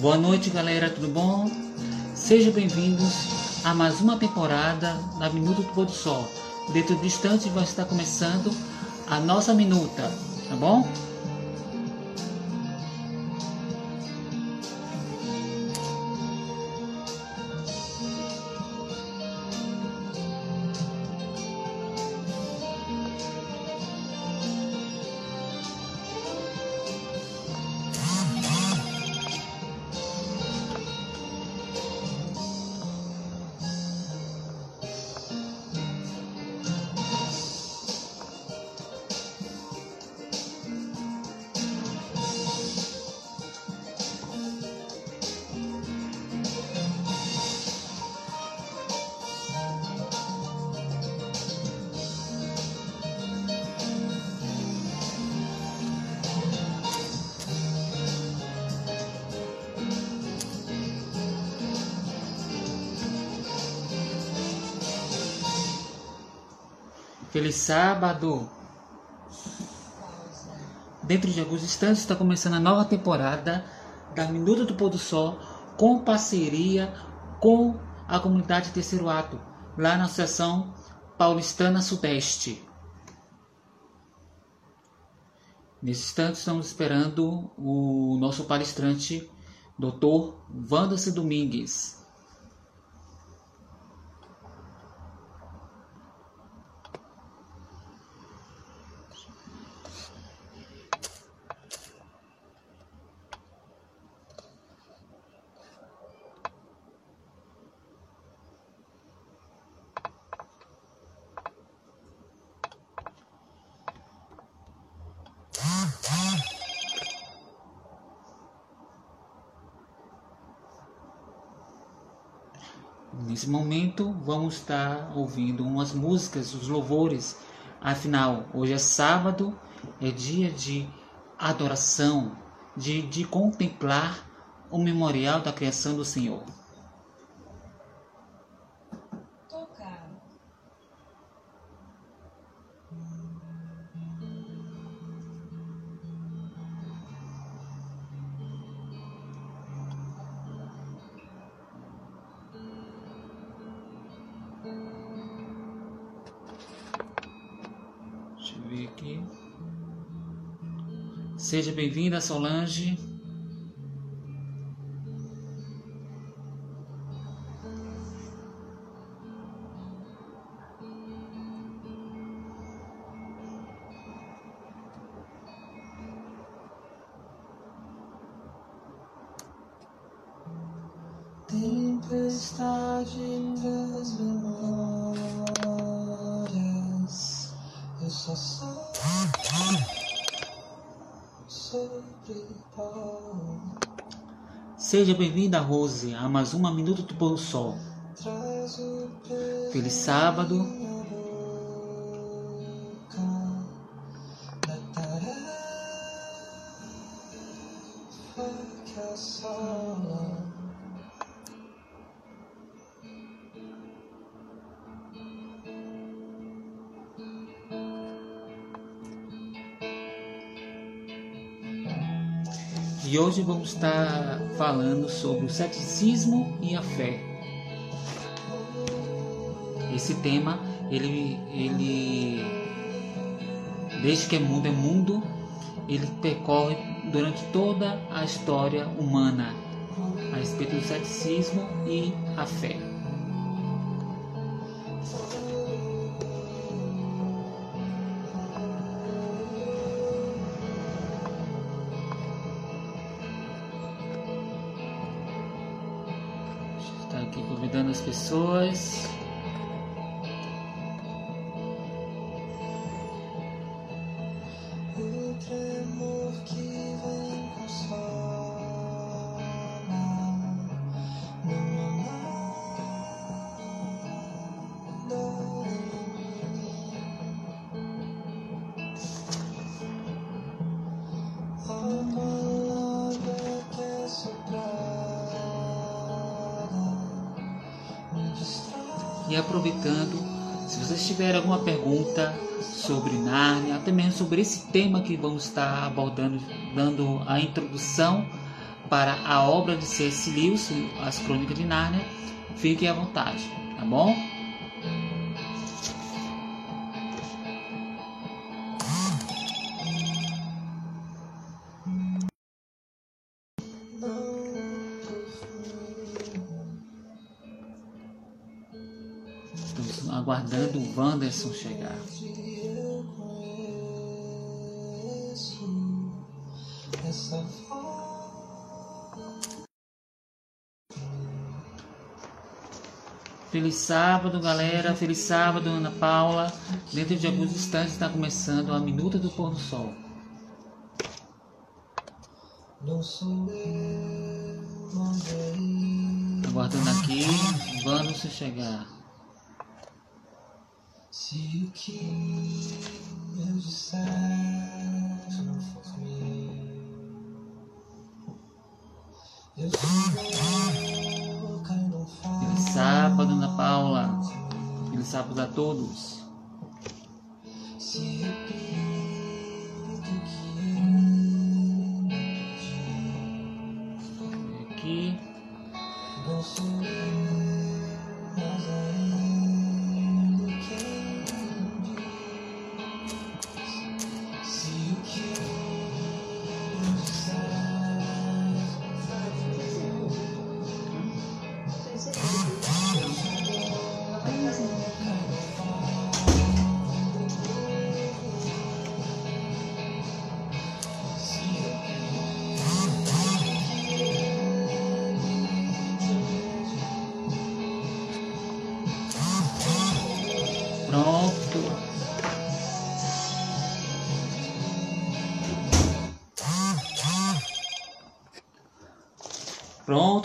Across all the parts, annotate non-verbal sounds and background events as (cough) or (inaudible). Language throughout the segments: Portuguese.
Boa noite, galera, tudo bom? Sejam bem-vindos a mais uma temporada da Minuto do Pôr do Sol. Dentro de instantes vai estar começando a nossa minuta, tá bom? Sábado! Dentro de alguns instantes está começando a nova temporada da Minuto do Pôr do Sol com parceria com a comunidade Terceiro Ato, lá na Associação Paulistana Sudeste. Nesse instante estamos esperando o nosso palestrante, Dr. Wanderson Domingues. Nesse momento vamos estar ouvindo umas músicas, os louvores. Afinal, hoje é sábado, é dia de adoração, de, de contemplar o memorial da criação do Senhor. Bem-vinda, Solange. Bem-vinda, Rose, a mais uma Minuto do Pôr do Sol. Feliz sábado. E hoje vamos estar falando sobre o ceticismo e a fé. Esse tema, ele, ele desde que é mundo é mundo, ele percorre durante toda a história humana a respeito do ceticismo e a fé. Tiverem alguma pergunta sobre Nárnia, até mesmo sobre esse tema que vamos estar abordando, dando a introdução para a obra de C.S. Lewis, As Crônicas de Nárnia, fique à vontade, tá bom? Wanderson chegar. Feliz sábado, galera. Feliz sábado, Ana Paula. Dentro de alguns instantes está começando a Minuta do Pôr do Sol. Aguardando aqui, vamos chegar. Se o que eu disser não for mim, eu sou e não Ana Paula. Feliz sábado a todos.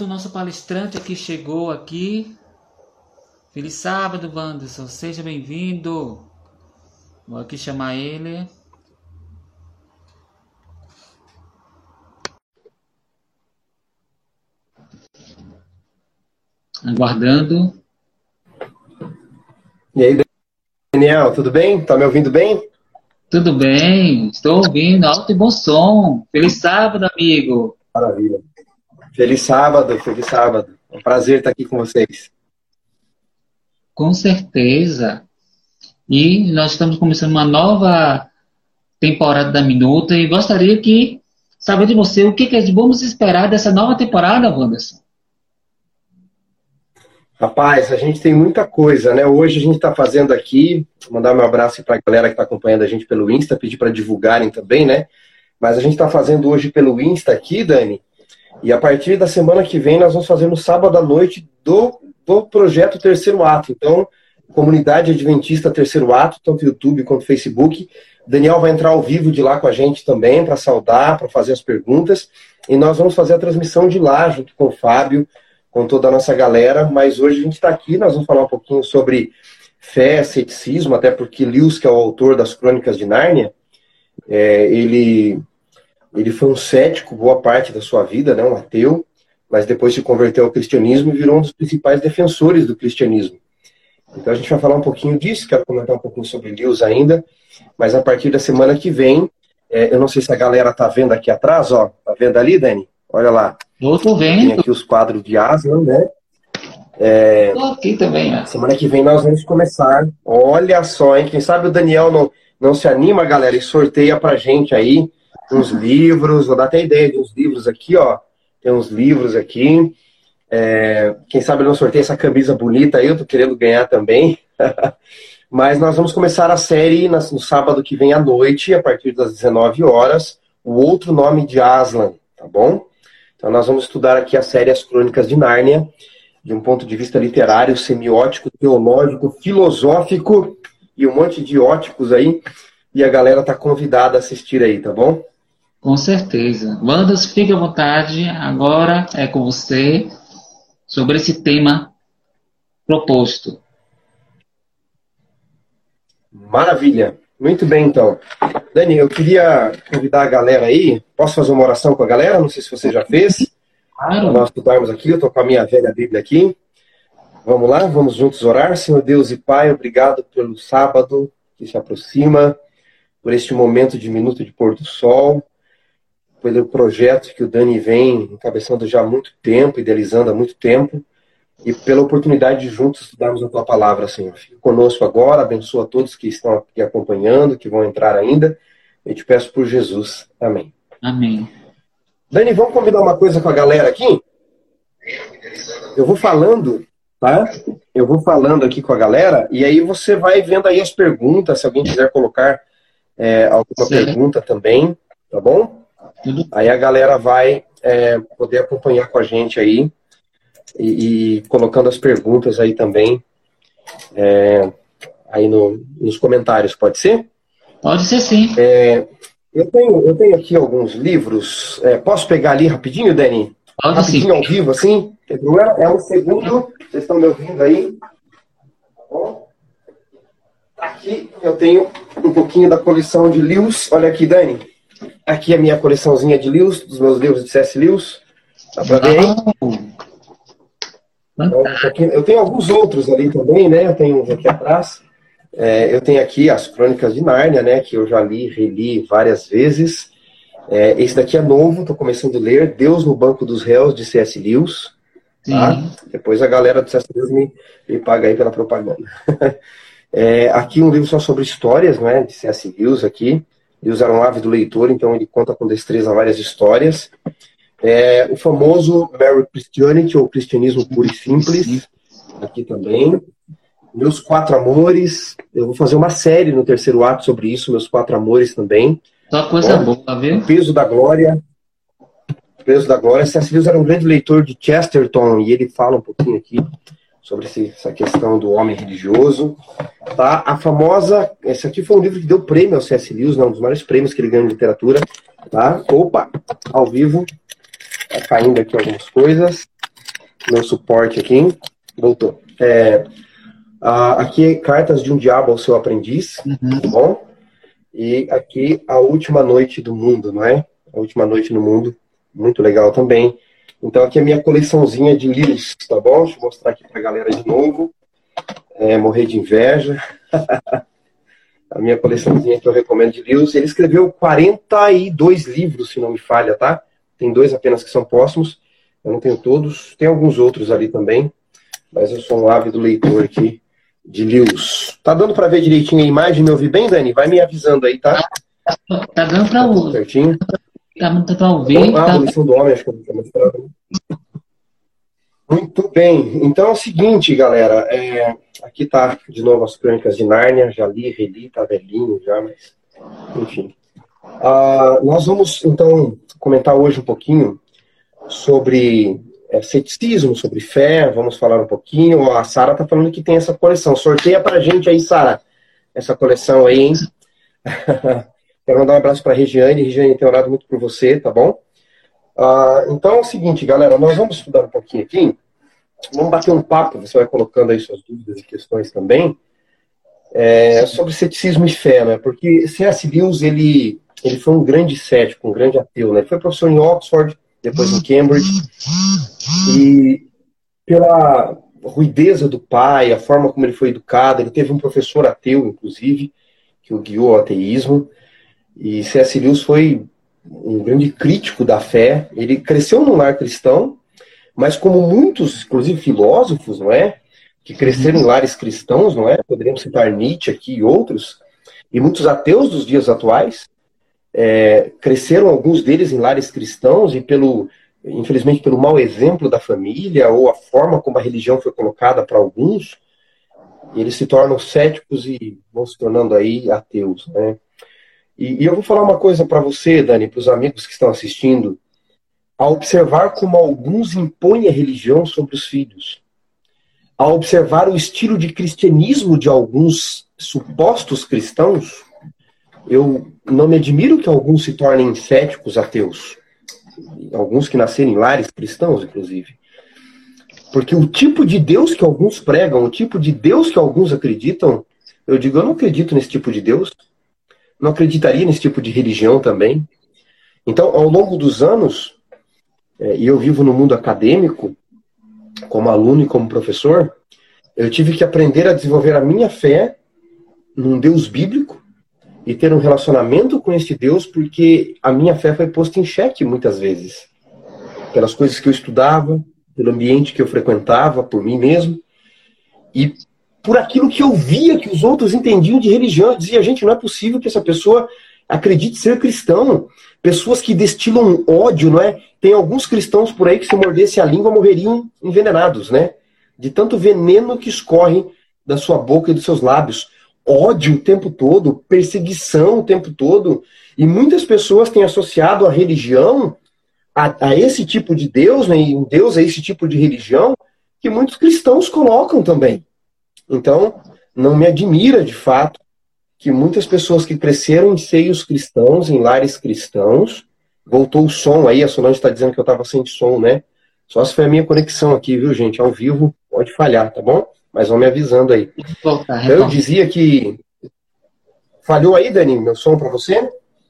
Nosso palestrante aqui chegou aqui. Feliz sábado, Wanderson. Seja bem-vindo. Vou aqui chamar ele. Aguardando. E aí, Daniel, tudo bem? Tá me ouvindo bem? Tudo bem? Estou ouvindo alto e bom som. Feliz sábado, amigo. Maravilha. Feliz sábado, feliz sábado. É um prazer estar aqui com vocês. Com certeza. E nós estamos começando uma nova temporada da Minuta e gostaria que saber de você o que, que vamos esperar dessa nova temporada, Wanderson. Rapaz, a gente tem muita coisa, né? Hoje a gente está fazendo aqui, mandar meu abraço para a galera que está acompanhando a gente pelo Insta, pedir para divulgarem também, né? Mas a gente está fazendo hoje pelo Insta aqui, Dani, e a partir da semana que vem nós vamos fazer no sábado à noite do, do projeto Terceiro Ato. Então, Comunidade Adventista Terceiro Ato, tanto YouTube quanto Facebook. Daniel vai entrar ao vivo de lá com a gente também para saudar, para fazer as perguntas. E nós vamos fazer a transmissão de lá junto com o Fábio, com toda a nossa galera. Mas hoje a gente está aqui, nós vamos falar um pouquinho sobre fé, ceticismo, até porque Lewis, que é o autor das Crônicas de Nárnia, é, ele, ele foi um cético boa parte da sua vida, né, um ateu, mas depois se converteu ao cristianismo e virou um dos principais defensores do cristianismo. Então a gente vai falar um pouquinho disso, quero comentar um pouquinho sobre Lewis ainda, mas a partir da semana que vem, é, eu não sei se a galera tá vendo aqui atrás, ó, tá vendo ali, Dani? Olha lá, Eu tô tem vendo, aqui os quadros de Aslan, né? tô aqui também. ó. Semana que vem nós vamos começar. Olha só, hein? Quem sabe o Daniel não, não se anima, galera, e sorteia pra gente aí uns livros. Vou dar até ideia de uns livros aqui, ó. Tem uns livros aqui. É, quem sabe ele não sorteia essa camisa bonita aí, eu tô querendo ganhar também. (laughs) Mas nós vamos começar a série no sábado que vem à noite, a partir das 19 horas, o outro nome de Aslan, tá bom? Então nós vamos estudar aqui a série As Crônicas de Nárnia, de um ponto de vista literário, semiótico, teológico, filosófico e um monte de óticos aí. E a galera tá convidada a assistir aí, tá bom? Com certeza. Wanderson, fique à vontade. Agora é com você sobre esse tema proposto. Maravilha. Muito bem, então. Dani, eu queria convidar a galera aí. Posso fazer uma oração com a galera? Não sei se você já fez. Para Claro. nós estudarmos aqui, eu estou com a minha velha Bíblia aqui. Vamos lá, vamos juntos orar. Senhor Deus e Pai, obrigado pelo sábado que se aproxima, por este momento de minuto de pôr do sol. Pelo projeto que o Dani vem encabeçando já há muito tempo, idealizando há muito tempo, e pela oportunidade de juntos estudarmos a tua palavra, Senhor. Fique conosco agora, abençoa todos que estão aqui acompanhando, que vão entrar ainda. Eu te peço por Jesus. Amém. Amém. Dani, vamos combinar uma coisa com a galera aqui? Eu vou falando, tá? Eu vou falando aqui com a galera, e aí você vai vendo aí as perguntas, se alguém quiser colocar é, alguma Sim. pergunta também, tá bom? Aí a galera vai é, poder acompanhar com a gente aí e, e colocando as perguntas aí também é, aí no- nos comentários, pode ser? Pode ser sim. É, eu, tenho, eu tenho aqui alguns livros. é, posso pegar ali rapidinho, Dani? Pode sim. Rapidinho ao vivo, assim? É um segundo. Vocês estão me ouvindo aí? Tá bom? Aqui eu tenho um pouquinho da coleção de Lewis. Olha aqui, Dani. Aqui a minha coleçãozinha de Lewis, dos meus livros de C.S. Lewis. Dá pra ver aí? Então, Eu tenho alguns outros ali também, né? Eu tenho uns aqui atrás. É, eu tenho aqui as Crônicas de Nárnia, né? Que eu já li, reli várias vezes. É, esse daqui é novo, estou começando a ler. Deus no Banco dos Réus, de C.S. Lewis. Tá? Sim. Depois a galera do C.S. Lewis me, me paga aí pela propaganda. (laughs) É, aqui um livro só sobre histórias, né? De C.S. Lewis aqui. Lewis era um ávido leitor, então ele conta com destreza várias histórias. É, o famoso Mary Christianity, ou Cristianismo Puro e Simples, aqui também. Meus Quatro Amores, eu vou fazer uma série no terceiro ato sobre isso, Meus Quatro Amores também. Só coisa Bom. boa, viu? O Peso da Glória. O Peso da Glória. Lewis era um grande leitor de Chesterton e ele fala um pouquinho aqui sobre essa questão do homem religioso. Tá? A famosa. Esse aqui foi um livro que deu prêmio ao C.S. Lewis, né? um dos maiores prêmios que ele ganhou em literatura. Tá? Opa! Ao vivo. Tá caindo aqui algumas coisas. Meu suporte aqui. Voltou. É, aqui, Cartas de um Diabo ao Seu Aprendiz. Uhum. Tá bom? E aqui, A Última Noite do Mundo, não é? A Última Noite no Mundo. Muito legal também. Então, aqui é a minha coleçãozinha de livros, tá bom? Deixa eu mostrar aqui pra galera de novo. É, morrer de inveja. (laughs) a minha coleçãozinha que eu recomendo de livros. Ele escreveu 42 livros, se não me falha, tá? Tem dois apenas que são póstumos. Eu não tenho todos. Tem alguns outros ali também. Mas eu sou um ávido leitor aqui de Lewis. Tá dando pra ver direitinho a imagem? Me ouvir bem, Dani? Vai me avisando aí, tá? Tá dando pra, Tá tudo o- certinho. tá, tá pra ouvir. Então, a Tá... abolição do homem, acho que eu vou mostrar. Muito bem. Então é o seguinte, galera. é, Aqui tá de novo as crônicas de Nárnia. Já li, reli, tá velhinho já, mas. Enfim. Ah, nós vamos, então, comentar hoje um pouquinho sobre é, ceticismo, sobre fé. Vamos falar um pouquinho. A Sara tá falando que tem essa coleção. Sorteia pra gente aí, Sara. Essa coleção aí, hein? (laughs) Quero mandar um abraço para a Regiane. Regiane, tem orado muito por você, tá bom? Ah, então é o seguinte, galera, nós vamos estudar um pouquinho aqui. Vamos bater um papo, você vai colocando aí suas dúvidas e questões também, é, sobre ceticismo e fé, né? Porque C.S. Lewis, ele, ele foi um grande cético, um grande ateu, né? Ele foi professor em Oxford, depois em Cambridge, e pela ruideza do pai, a forma como ele foi educado, ele teve um professor ateu, inclusive, que o guiou ao ateísmo, e C.S. Lewis foi um grande crítico da fé. Ele cresceu num lar cristão, mas como muitos, inclusive filósofos, não é? Que cresceram em lares cristãos, não é? Poderíamos citar Nietzsche aqui e outros, e muitos ateus dos dias atuais, é, cresceram alguns deles em lares cristãos e pelo, infelizmente, pelo mau exemplo da família ou a forma como a religião foi colocada para alguns, eles se tornam céticos e vão se tornando aí ateus, né? E, e eu vou falar uma coisa para você, Dani, para os amigos que estão assistindo. A observar como alguns impõem a religião sobre os filhos, a observar o estilo de cristianismo de alguns supostos cristãos, eu não me admiro que alguns se tornem céticos ateus. Alguns que nasceram em lares cristãos, inclusive. Porque o tipo de Deus que alguns pregam, o tipo de Deus que alguns acreditam, eu digo, eu não acredito nesse tipo de Deus não acreditaria nesse tipo de religião também. Então, ao longo dos anos, é, e eu vivo no mundo acadêmico, como aluno e como professor, eu tive que aprender a desenvolver a minha fé num Deus bíblico e ter um relacionamento com este Deus, porque a minha fé foi posta em xeque muitas vezes. Pelas coisas que eu estudava, pelo ambiente que eu frequentava, por mim mesmo, e por aquilo que eu via que os outros entendiam de religião. Eu dizia, gente, não é possível que essa pessoa acredite ser cristão. Pessoas que destilam ódio, não é? Tem alguns cristãos por aí que se mordesse a língua morreriam envenenados, né? De tanto veneno que escorre da sua boca e dos seus lábios. Ódio o tempo todo, perseguição o tempo todo. E muitas pessoas têm associado a religião a, a esse tipo de Deus, né? E um Deus a esse tipo de religião, que muitos cristãos colocam também. Então, não me admira de fato que muitas pessoas que cresceram em seios cristãos, em lares cristãos, voltou o som aí, a Solange está dizendo que eu estava sem som, né? Só se foi a minha conexão aqui, viu, gente? Ao vivo pode falhar, tá bom? Mas vão me avisando aí. Voltar, então, eu dizia que. Falhou aí, Dani, meu som para você?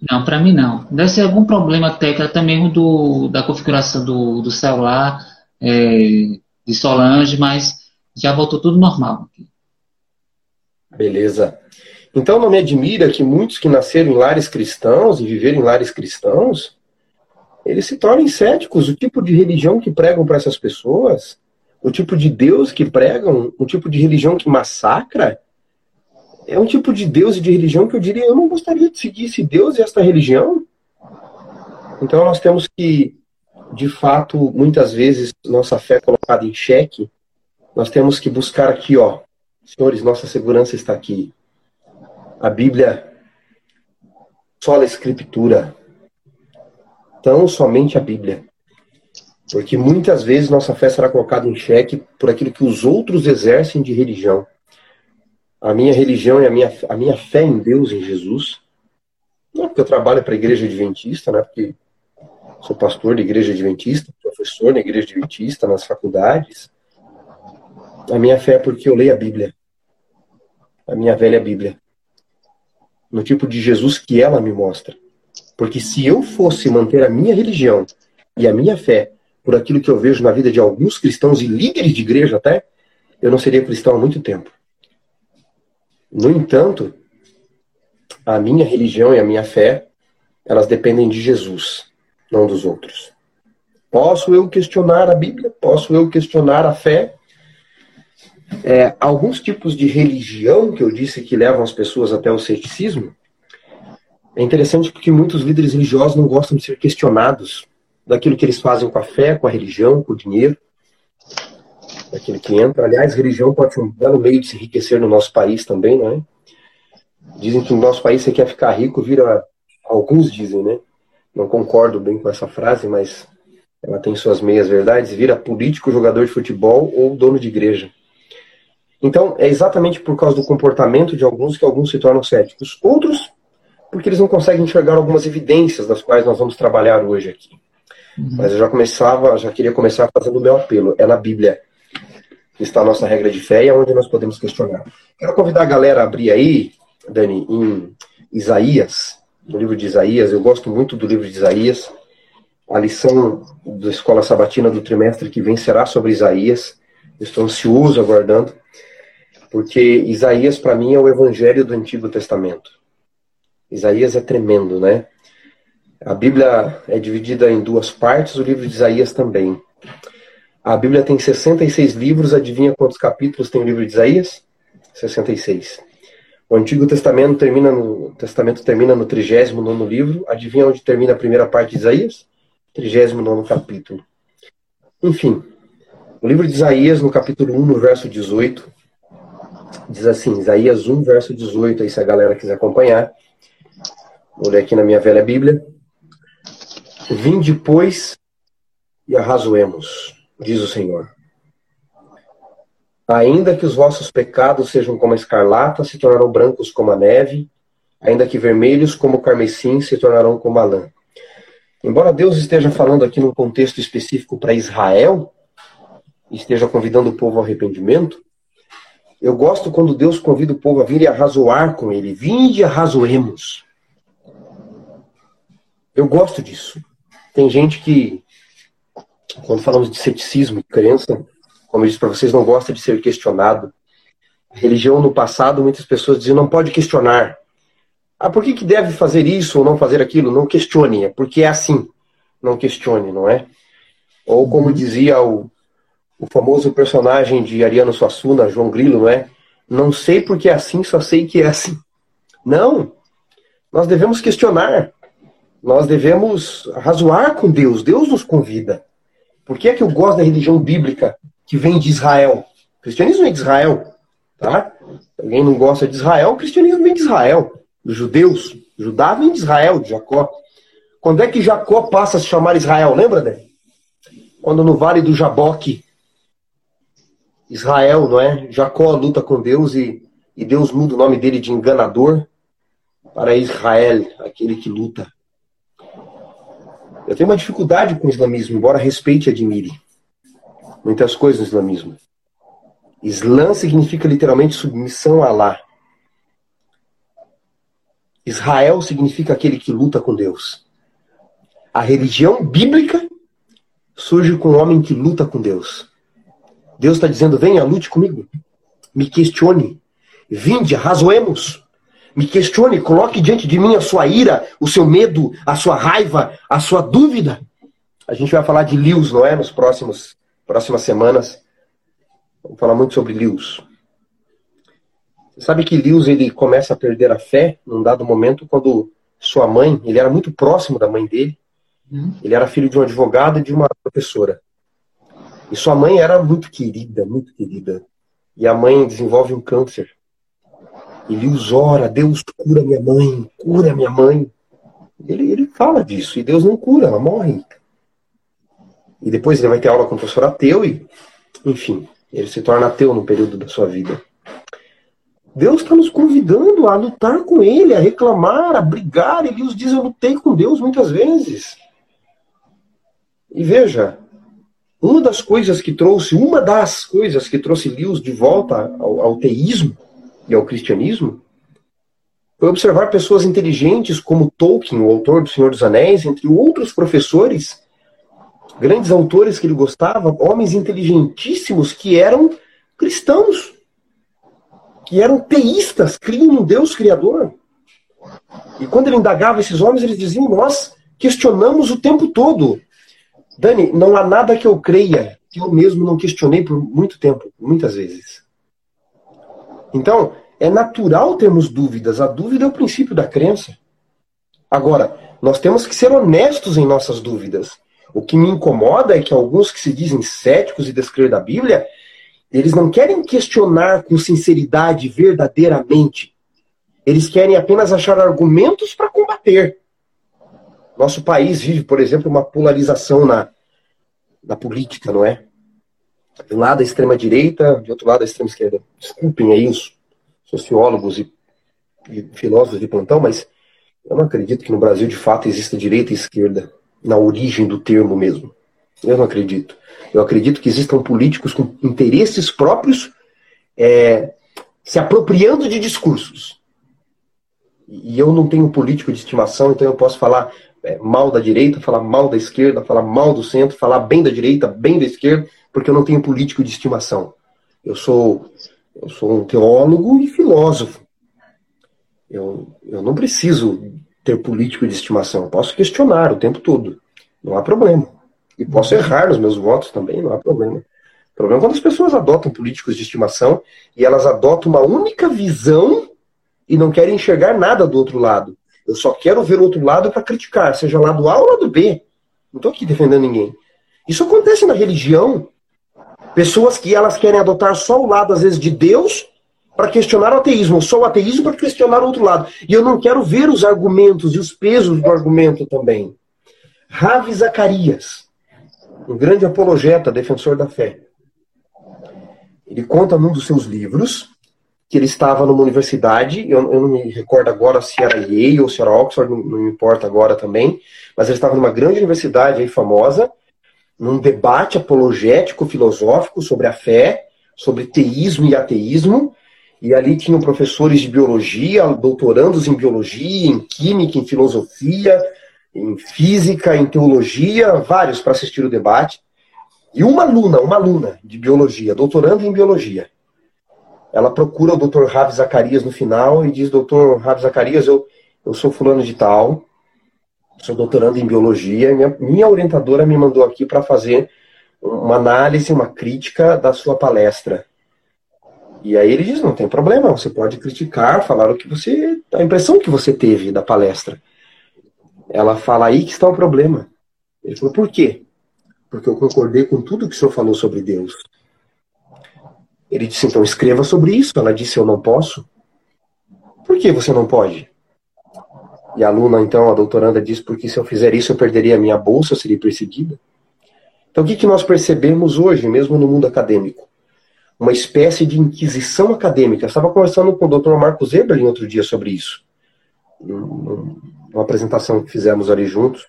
Não, para mim não. Deve ser algum problema técnico até mesmo do, da configuração do, do celular é, de Solange, mas já voltou tudo normal. Beleza. Então não me admira que muitos que nasceram em lares cristãos e viveram em lares cristãos, eles se tornem céticos. O tipo de religião que pregam para essas pessoas, o tipo de Deus que pregam, o tipo de religião que massacra, é um tipo de Deus e de religião que eu diria, eu não gostaria de seguir esse Deus e esta religião. Então nós temos que, de fato, muitas vezes, nossa fé colocada em xeque, nós temos que buscar aqui, ó, senhores, nossa segurança está aqui a Bíblia, só a Escritura, tão somente a Bíblia. Porque muitas vezes nossa fé será colocada em xeque por aquilo que os outros exercem de religião. A minha religião e a minha, a minha fé em Deus, em Jesus, não é porque eu trabalho para a igreja adventista, né? Porque sou pastor da igreja adventista, professor na igreja adventista, nas faculdades. A minha fé é porque eu leio a Bíblia. A minha velha Bíblia no tipo de Jesus que ela me mostra. Porque se eu fosse manter a minha religião e a minha fé por aquilo que eu vejo na vida de alguns cristãos e líderes de igreja até, eu não seria cristão há muito tempo. No entanto, a minha religião e a minha fé, elas dependem de Jesus, não dos outros. Posso eu questionar a Bíblia? Posso eu questionar a fé? É, alguns tipos de religião que eu disse que levam as pessoas até o ceticismo, é interessante porque muitos líderes religiosos não gostam de ser questionados daquilo que eles fazem com a fé, com a religião, com o dinheiro, daquilo que entra. Aliás, religião pode ser um belo meio de se enriquecer no nosso país também, não é? Dizem que no nosso país você quer ficar rico, vira. Alguns dizem, né? Não concordo bem com essa frase, mas ela tem suas meias verdades. Vira político, jogador de futebol ou dono de igreja. Então, é exatamente por causa do comportamento de alguns que alguns se tornam céticos. Outros, porque eles não conseguem enxergar algumas evidências das quais nós vamos trabalhar hoje aqui. Uhum. Mas eu já começava, já queria começar fazendo o meu apelo. É na Bíblia que está a nossa regra de fé e é onde nós podemos questionar. Quero convidar a galera a abrir aí, Dani, em Isaías, no livro de Isaías. Eu gosto muito do livro de Isaías. A lição da escola sabatina do trimestre que vem será sobre Isaías. estou ansioso aguardando porque Isaías, para mim, é o evangelho do Antigo Testamento. Isaías é tremendo, né? A Bíblia é dividida em duas partes, o livro de Isaías também. A Bíblia tem 66 livros, adivinha quantos capítulos tem o livro de Isaías? 66. O Antigo Testamento termina no, Testamento termina no 39 livro, adivinha onde termina a primeira parte de Isaías? 39 capítulo. Enfim, o livro de Isaías, no capítulo 1, no verso 18, Diz assim, Isaías 1, verso 18, aí se a galera quiser acompanhar. Vou ler aqui na minha velha Bíblia. Vim depois e arrazoemos, diz o Senhor. Ainda que os vossos pecados sejam como a escarlata, se tornarão brancos como a neve, ainda que vermelhos como o carmesim, se tornarão como a lã. Embora Deus esteja falando aqui num contexto específico para Israel, esteja convidando o povo ao arrependimento, eu gosto quando Deus convida o povo a vir e arrazoar com ele. Vinde e arrazoemos. Eu gosto disso. Tem gente que, quando falamos de ceticismo e crença, como eu disse para vocês, não gosta de ser questionado. A religião no passado, muitas pessoas diziam não pode questionar. Ah, por que, que deve fazer isso ou não fazer aquilo? Não questione, é porque é assim. Não questione, não é? Ou como dizia o, o famoso personagem de Ariano Suassuna, João Grilo, não é? Não sei porque é assim, só sei que é assim. Não. Nós devemos questionar. Nós devemos razoar com Deus. Deus nos convida. Por que é que eu gosto da religião bíblica que vem de Israel? O cristianismo vem de Israel. Tá? Alguém não gosta de Israel, o cristianismo vem de Israel. Os judeus. Judá vem de Israel, de Jacó. Quando é que Jacó passa a se chamar Israel? Lembra, né? Quando no vale do Jaboque Israel, não é? Jacó luta com Deus e, e Deus muda o nome dele de enganador para Israel, aquele que luta. Eu tenho uma dificuldade com o islamismo, embora respeite e admire muitas coisas no islamismo. Islã significa literalmente submissão a Alá. Israel significa aquele que luta com Deus. A religião bíblica surge com o homem que luta com Deus. Deus está dizendo: venha, lute comigo. Me questione. Vinde, razoemos. Me questione, coloque diante de mim a sua ira, o seu medo, a sua raiva, a sua dúvida. A gente vai falar de Lewis, não é? Nos próximos próximas semanas. Vamos falar muito sobre Lewis. Você sabe que Lewis ele começa a perder a fé num dado momento quando sua mãe, ele era muito próximo da mãe dele. Hum. Ele era filho de um advogado e de uma professora. E sua mãe era muito querida, muito querida. E a mãe desenvolve um câncer. E Deus ora, Deus cura minha mãe, cura minha mãe. Ele, ele fala disso, e Deus não cura, ela morre. E depois ele vai ter aula com o professor ateu e, enfim, ele se torna ateu no período da sua vida. Deus está nos convidando a lutar com Ele, a reclamar, a brigar. Ele nos diz: Eu lutei com Deus muitas vezes. E veja, uma das coisas que trouxe, uma das coisas que trouxe Lewis de volta ao, ao teísmo e ao cristianismo foi observar pessoas inteligentes como Tolkien, o autor do Senhor dos Anéis, entre outros professores, grandes autores que ele gostava, homens inteligentíssimos que eram cristãos, que eram teístas, criam um Deus criador. E quando ele indagava esses homens, eles diziam: Nós questionamos o tempo todo Dani, não há nada que eu creia que eu mesmo não questionei por muito tempo, muitas vezes. Então, é natural termos dúvidas. A dúvida é o princípio da crença. Agora, nós temos que ser honestos em nossas dúvidas. O que me incomoda é que alguns que se dizem céticos e descrer da Bíblia, eles não querem questionar com sinceridade, verdadeiramente. Eles querem apenas achar argumentos para combater. Nosso país vive, por exemplo, uma polarização na, na política, não é? De um lado a extrema-direita, de outro lado a extrema-esquerda. Desculpem aí os sociólogos e, e filósofos de plantão, mas eu não acredito que no Brasil de fato exista direita e esquerda, na origem do termo mesmo. Eu não acredito. Eu acredito que existam políticos com interesses próprios é, se apropriando de discursos. E eu não tenho político de estimação, então eu posso falar mal da direita, falar mal da esquerda, falar mal do centro, falar bem da direita, bem da esquerda, porque eu não tenho político de estimação. Eu sou, eu sou um teólogo e filósofo. Eu, eu não preciso ter político de estimação. Eu posso questionar o tempo todo. Não há problema. E posso errar nos meus votos também, não há problema. O problema é quando as pessoas adotam políticos de estimação e elas adotam uma única visão e não querem enxergar nada do outro lado. Eu só quero ver o outro lado para criticar, seja lado A ou lado B. Não estou aqui defendendo ninguém. Isso acontece na religião. Pessoas que elas querem adotar só o lado, às vezes, de Deus para questionar o ateísmo, só o ateísmo para questionar o outro lado. E eu não quero ver os argumentos e os pesos do argumento também. Ravi Zacarias, um grande apologeta, defensor da fé. Ele conta num dos seus livros que ele estava numa universidade, eu, eu, não me recordo agora se era Yale ou se era Oxford, não, não me importa agora também, mas ele estava numa grande universidade aí famosa, num debate apologético filosófico sobre a fé, sobre teísmo e ateísmo, e ali tinham professores de biologia, doutorandos em biologia, em química, em filosofia, em física, em teologia, vários para assistir o debate. E uma aluna, uma aluna de biologia, doutorando em biologia, ela procura o Dr. Ravi Zacarias no final e diz: Dr. Ravi Zacarias, eu, eu sou fulano de tal, sou doutorando em biologia, minha, minha orientadora me mandou aqui para fazer uma análise, uma crítica da sua palestra. E aí ele diz, não tem problema, você pode criticar, falar o que você. a impressão que você teve da palestra. Ela fala aí que está o problema. Ele falou, por quê? Porque eu concordei com tudo que o senhor falou sobre Deus. Ele disse, então escreva sobre isso. Ela disse, eu não posso. Por que você não pode? E a aluna, então, a doutoranda, diz, porque se eu fizer isso eu perderia a minha bolsa, eu seria perseguida. Então o que, que nós percebemos hoje, mesmo no mundo acadêmico? Uma espécie de inquisição acadêmica. Eu estava conversando com o Dr. Marcos Eberlin outro dia sobre isso. Uma apresentação que fizemos ali juntos.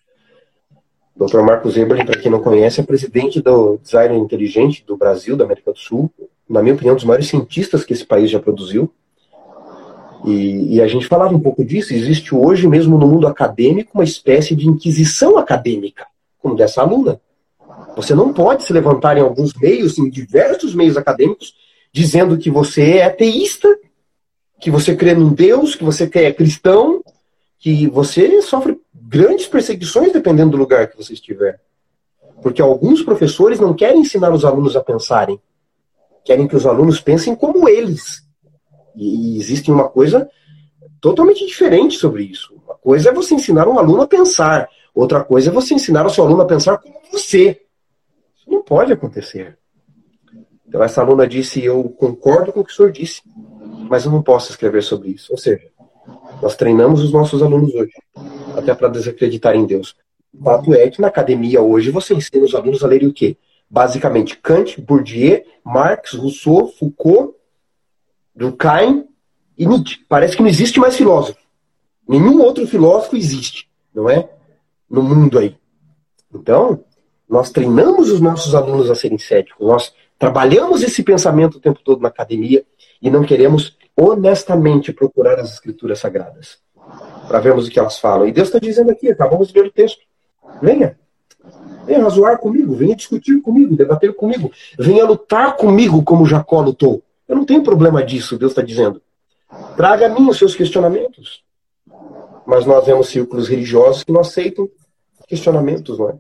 O Dr. Marcos Eberlin, para quem não conhece, é presidente do Design Inteligente do Brasil, da América do Sul. Na minha opinião, um dos maiores cientistas que esse país já produziu. E, e, a gente falava um pouco disso. Existe hoje, mesmo no mundo acadêmico, uma espécie de inquisição acadêmica, como dessa aluna. Você não pode se levantar em alguns meios, em diversos meios acadêmicos, dizendo que você é ateísta, que você crê num Deus, que você é cristão, que você sofre grandes perseguições dependendo do lugar que você estiver. Porque alguns professores não querem ensinar os alunos a pensarem. Querem que os alunos pensem como eles. E existe uma coisa totalmente diferente sobre isso. Uma coisa é você ensinar um aluno a pensar. Outra coisa é você ensinar o seu aluno a pensar como você. Isso não pode acontecer. Então, essa aluna disse: Eu concordo com o que o senhor disse, mas eu não posso escrever sobre isso. Ou seja, nós treinamos os nossos alunos hoje, até para desacreditar em Deus. O fato é que na academia hoje você ensina os alunos a lerem o quê? Basicamente, Kant, Bourdieu, Marx, Rousseau, Foucault, Durkheim e Nietzsche. Parece que não existe mais filósofo. Nenhum outro filósofo existe, não é? No mundo aí. Então, nós treinamos os nossos alunos a serem céticos, nós trabalhamos esse pensamento o tempo todo na academia e não queremos honestamente procurar as escrituras sagradas para vermos o que elas falam. E Deus está dizendo aqui, acabamos de ler o texto. Venha. Venha razoar comigo, venha discutir comigo, debater comigo, venha lutar comigo como Jacó lutou. Eu não tenho problema disso, Deus está dizendo. Traga a mim os seus questionamentos. Mas nós vemos círculos religiosos que não aceitam questionamentos, não é?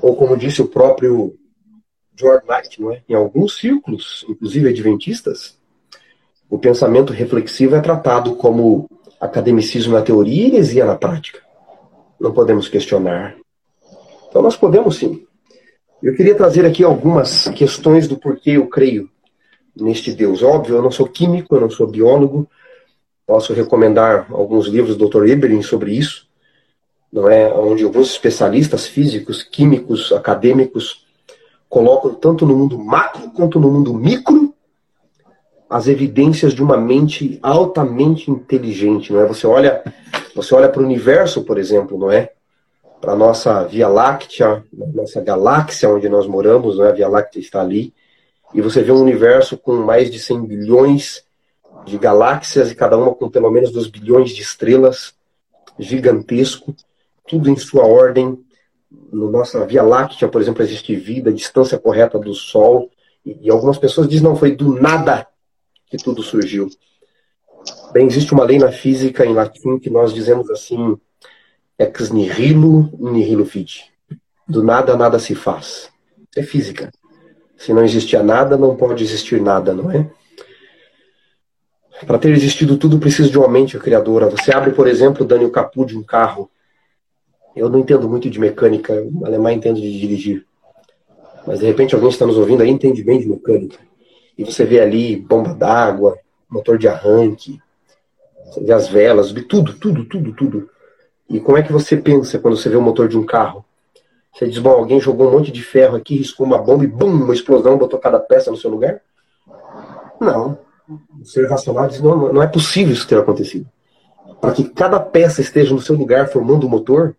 ou como disse o próprio George Knight, não é? em alguns círculos, inclusive adventistas, o pensamento reflexivo é tratado como academicismo na teoria e heresia na prática. Não podemos questionar. Então nós podemos sim. Eu queria trazer aqui algumas questões do porquê eu creio neste Deus. Óbvio, eu não sou químico, eu não sou biólogo. Posso recomendar alguns livros do Dr. Eberlin sobre isso não é, onde alguns especialistas físicos, químicos, acadêmicos colocam tanto no mundo macro quanto no mundo micro as evidências de uma mente altamente inteligente, não é? Você olha, você olha para o universo, por exemplo, não é? Para a nossa Via Láctea, nossa galáxia onde nós moramos, não é? A Via Láctea está ali, e você vê um universo com mais de 100 bilhões de galáxias e cada uma com pelo menos 2 bilhões de estrelas, gigantesco tudo em sua ordem. No nossa Via Láctea, por exemplo, existe vida, distância correta do Sol. E, e algumas pessoas dizem, não, foi do nada que tudo surgiu. Bem, existe uma lei na física em latim que nós dizemos assim, ex nihilo nihilo fit. Do nada, nada se faz. É física. Se não existia nada, não pode existir nada, não é? Para ter existido tudo, precisa de uma mente criadora. Você abre, por exemplo, o Daniel Capu de um carro. Eu não entendo muito de mecânica, o alemão entende de dirigir. Mas de repente alguém está nos ouvindo aí entende bem de mecânica. E você vê ali bomba d'água, motor de arranque, você vê as velas, tudo, tudo, tudo, tudo. E como é que você pensa quando você vê o motor de um carro? Você diz, bom, alguém jogou um monte de ferro aqui, riscou uma bomba e bum, uma explosão, botou cada peça no seu lugar? Não. O ser racional diz, não, não é possível isso ter acontecido. Para que cada peça esteja no seu lugar formando o um motor,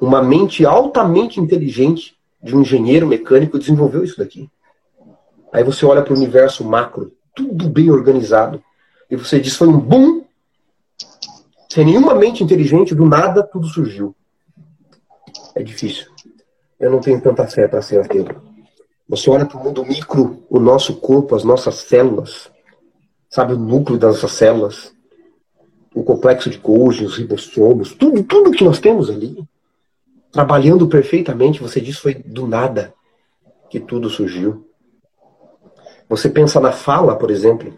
uma mente altamente inteligente de um engenheiro mecânico desenvolveu isso daqui. Aí você olha para o universo macro, tudo bem organizado, e você diz foi um boom, sem nenhuma mente inteligente, do nada tudo surgiu. É difícil. Eu não tenho tanta fé para ser ateu. Você olha para o mundo micro, o nosso corpo, as nossas células, sabe o núcleo das nossas células? o complexo de Golgi, os ribossomos, tudo, tudo que nós temos ali, trabalhando perfeitamente, você diz foi do nada que tudo surgiu. Você pensa na fala, por exemplo.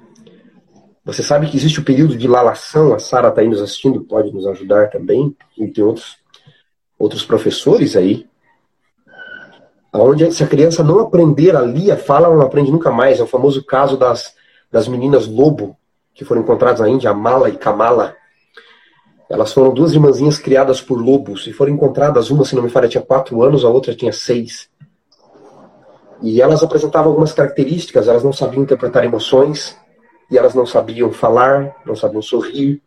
Você sabe que existe o período de lalação, a Sara está aí nos assistindo, pode nos ajudar também, e tem outros, outros professores aí. Onde se a criança não aprender ali a fala, ela não aprende nunca mais. É o famoso caso das, das meninas lobo, que foram encontradas na Índia, Mala e Kamala. Elas foram duas irmãzinhas criadas por lobos e foram encontradas, uma, se não me falha, tinha quatro anos, a outra tinha seis. E elas apresentavam algumas características, elas não sabiam interpretar emoções, e elas não sabiam falar, não sabiam sorrir.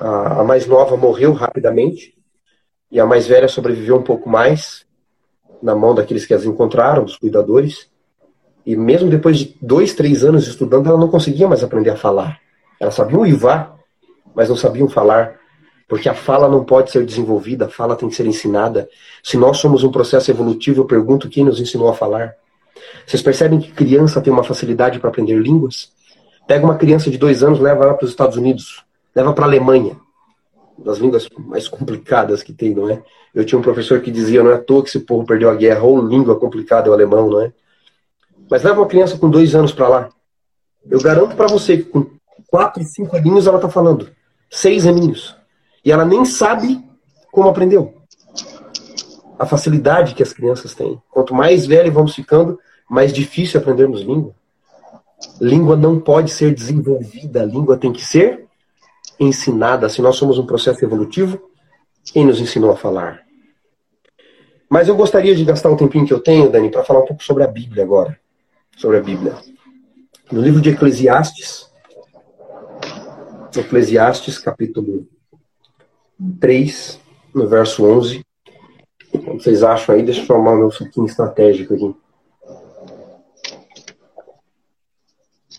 A, a mais nova morreu rapidamente, e a mais velha sobreviveu um pouco mais, na mão daqueles que as encontraram, dos cuidadores. E mesmo depois de dois, três anos estudando, ela não conseguia mais aprender a falar. Ela sabia uivar, mas não sabiam falar, porque a fala não pode ser desenvolvida, a fala tem que ser ensinada. Se nós somos um processo evolutivo, eu pergunto quem nos ensinou a falar. Vocês percebem que criança tem uma facilidade para aprender línguas? Pega uma criança de dois anos, leva ela para os Estados Unidos, leva para a Alemanha, das línguas mais complicadas que tem, não é? Eu tinha um professor que dizia, não é à toa que esse povo perdeu a guerra, ou língua complicada é o alemão, não é? Mas leva uma criança com dois anos para lá. Eu garanto para você que com quatro, cinco aninhos ela está falando seis aninhos. E ela nem sabe como aprendeu. A facilidade que as crianças têm. Quanto mais velhos vamos ficando, mais difícil aprendermos língua. Língua não pode ser desenvolvida, a língua tem que ser ensinada. Se nós somos um processo evolutivo, quem nos ensinou a falar? Mas eu gostaria de gastar um tempinho que eu tenho, Dani, para falar um pouco sobre a Bíblia agora. Sobre a Bíblia. No livro de Eclesiastes, Eclesiastes, capítulo 3, no verso 11. Como vocês acham aí? Deixa eu tomar meu suquinho estratégico aqui.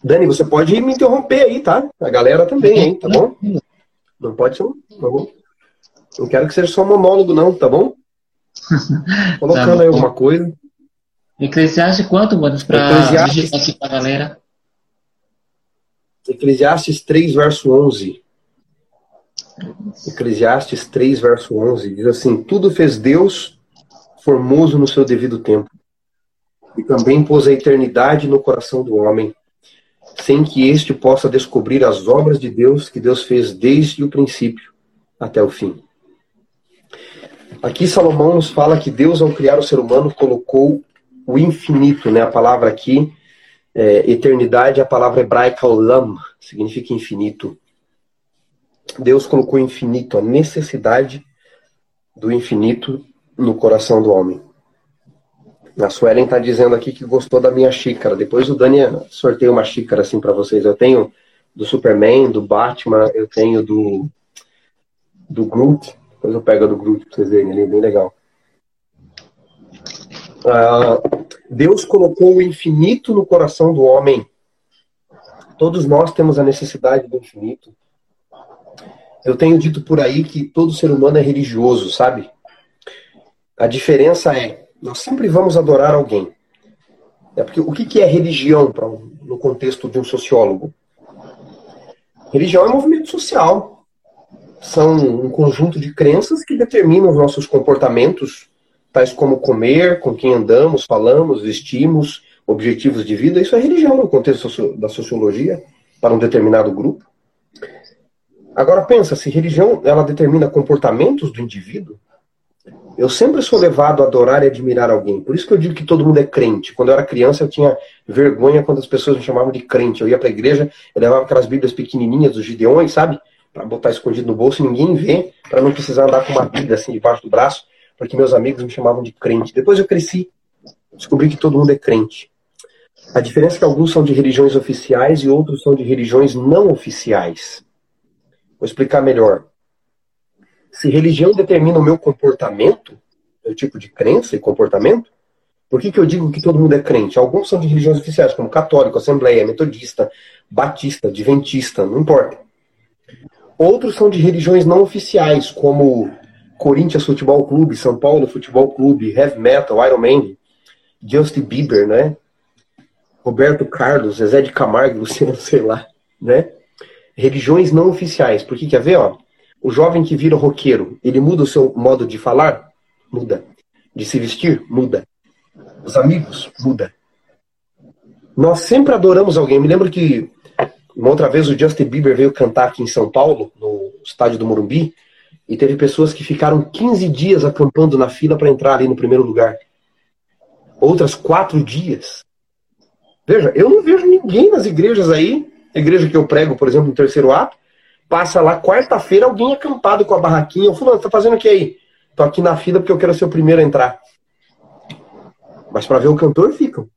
Dani, você pode me interromper aí, tá? A galera também, hein? Tá bom? Não pode ser um. Tá bom? Não quero que seja só um monólogo, não, tá bom? (laughs) Colocando tá aí alguma coisa. Eclesiastes quanto, mano? Pra Eclesiastes... aqui pra galera. Eclesiastes 3, verso 11. Eclesiastes 3, verso 11 diz assim: Tudo fez Deus formoso no seu devido tempo, e também pôs a eternidade no coração do homem, sem que este possa descobrir as obras de Deus que Deus fez desde o princípio até o fim. Aqui Salomão nos fala que Deus, ao criar o ser humano, colocou o infinito, né? A palavra aqui é, eternidade, a palavra hebraica olam, significa infinito. Deus colocou infinito, a necessidade do infinito no coração do homem. A Suelen está dizendo aqui que gostou da minha xícara. Depois o Dani sorteia uma xícara assim para vocês. Eu tenho do Superman, do Batman, eu tenho do do Groot. Depois eu pego a do Groot para vocês verem ali, bem legal. Uh, Deus colocou o infinito no coração do homem. Todos nós temos a necessidade do infinito. Eu tenho dito por aí que todo ser humano é religioso, sabe? A diferença é, nós sempre vamos adorar alguém. É porque o que é religião no contexto de um sociólogo? Religião é movimento social. São um conjunto de crenças que determinam os nossos comportamentos tais como comer, com quem andamos, falamos, vestimos, objetivos de vida, isso é religião no contexto da sociologia para um determinado grupo. Agora pensa, se religião ela determina comportamentos do indivíduo, eu sempre sou levado a adorar e admirar alguém. Por isso que eu digo que todo mundo é crente. Quando eu era criança, eu tinha vergonha quando as pessoas me chamavam de crente. Eu ia para a igreja, eu levava aquelas bíblias pequenininhas dos gideões, sabe? Para botar escondido no bolso e ninguém vê, para não precisar andar com uma bíblia assim debaixo do braço porque meus amigos me chamavam de crente. Depois eu cresci, descobri que todo mundo é crente. A diferença é que alguns são de religiões oficiais e outros são de religiões não oficiais. Vou explicar melhor. Se religião determina o meu comportamento, meu tipo de crença e comportamento, por que, que eu digo que todo mundo é crente? Alguns são de religiões oficiais, como católico, assembleia, metodista, batista, adventista, não importa. Outros são de religiões não oficiais, como Corinthians Futebol Clube, São Paulo Futebol Clube, Heavy Metal, Iron Man, Justin Bieber, né? Roberto Carlos, Zezé de Camargo, (laughs) Luciano, sei lá, né? religiões não oficiais. Porque quer ver, ó? O jovem que vira roqueiro, ele muda o seu modo de falar? Muda. De se vestir? Muda. Os amigos? Muda. Nós sempre adoramos alguém. Me lembro que uma outra vez o Justin Bieber veio cantar aqui em São Paulo, no estádio do Morumbi, e teve pessoas que ficaram 15 dias acampando na fila para entrar ali no primeiro lugar. Outras quatro dias. Veja, eu não vejo ninguém nas igrejas aí, igreja que eu prego, por exemplo, no terceiro ato, passa lá quarta-feira alguém acampado com a barraquinha. O fulano, tá fazendo o que aí? Tô aqui na fila porque eu quero ser o primeiro a entrar. Mas para ver o cantor ficam.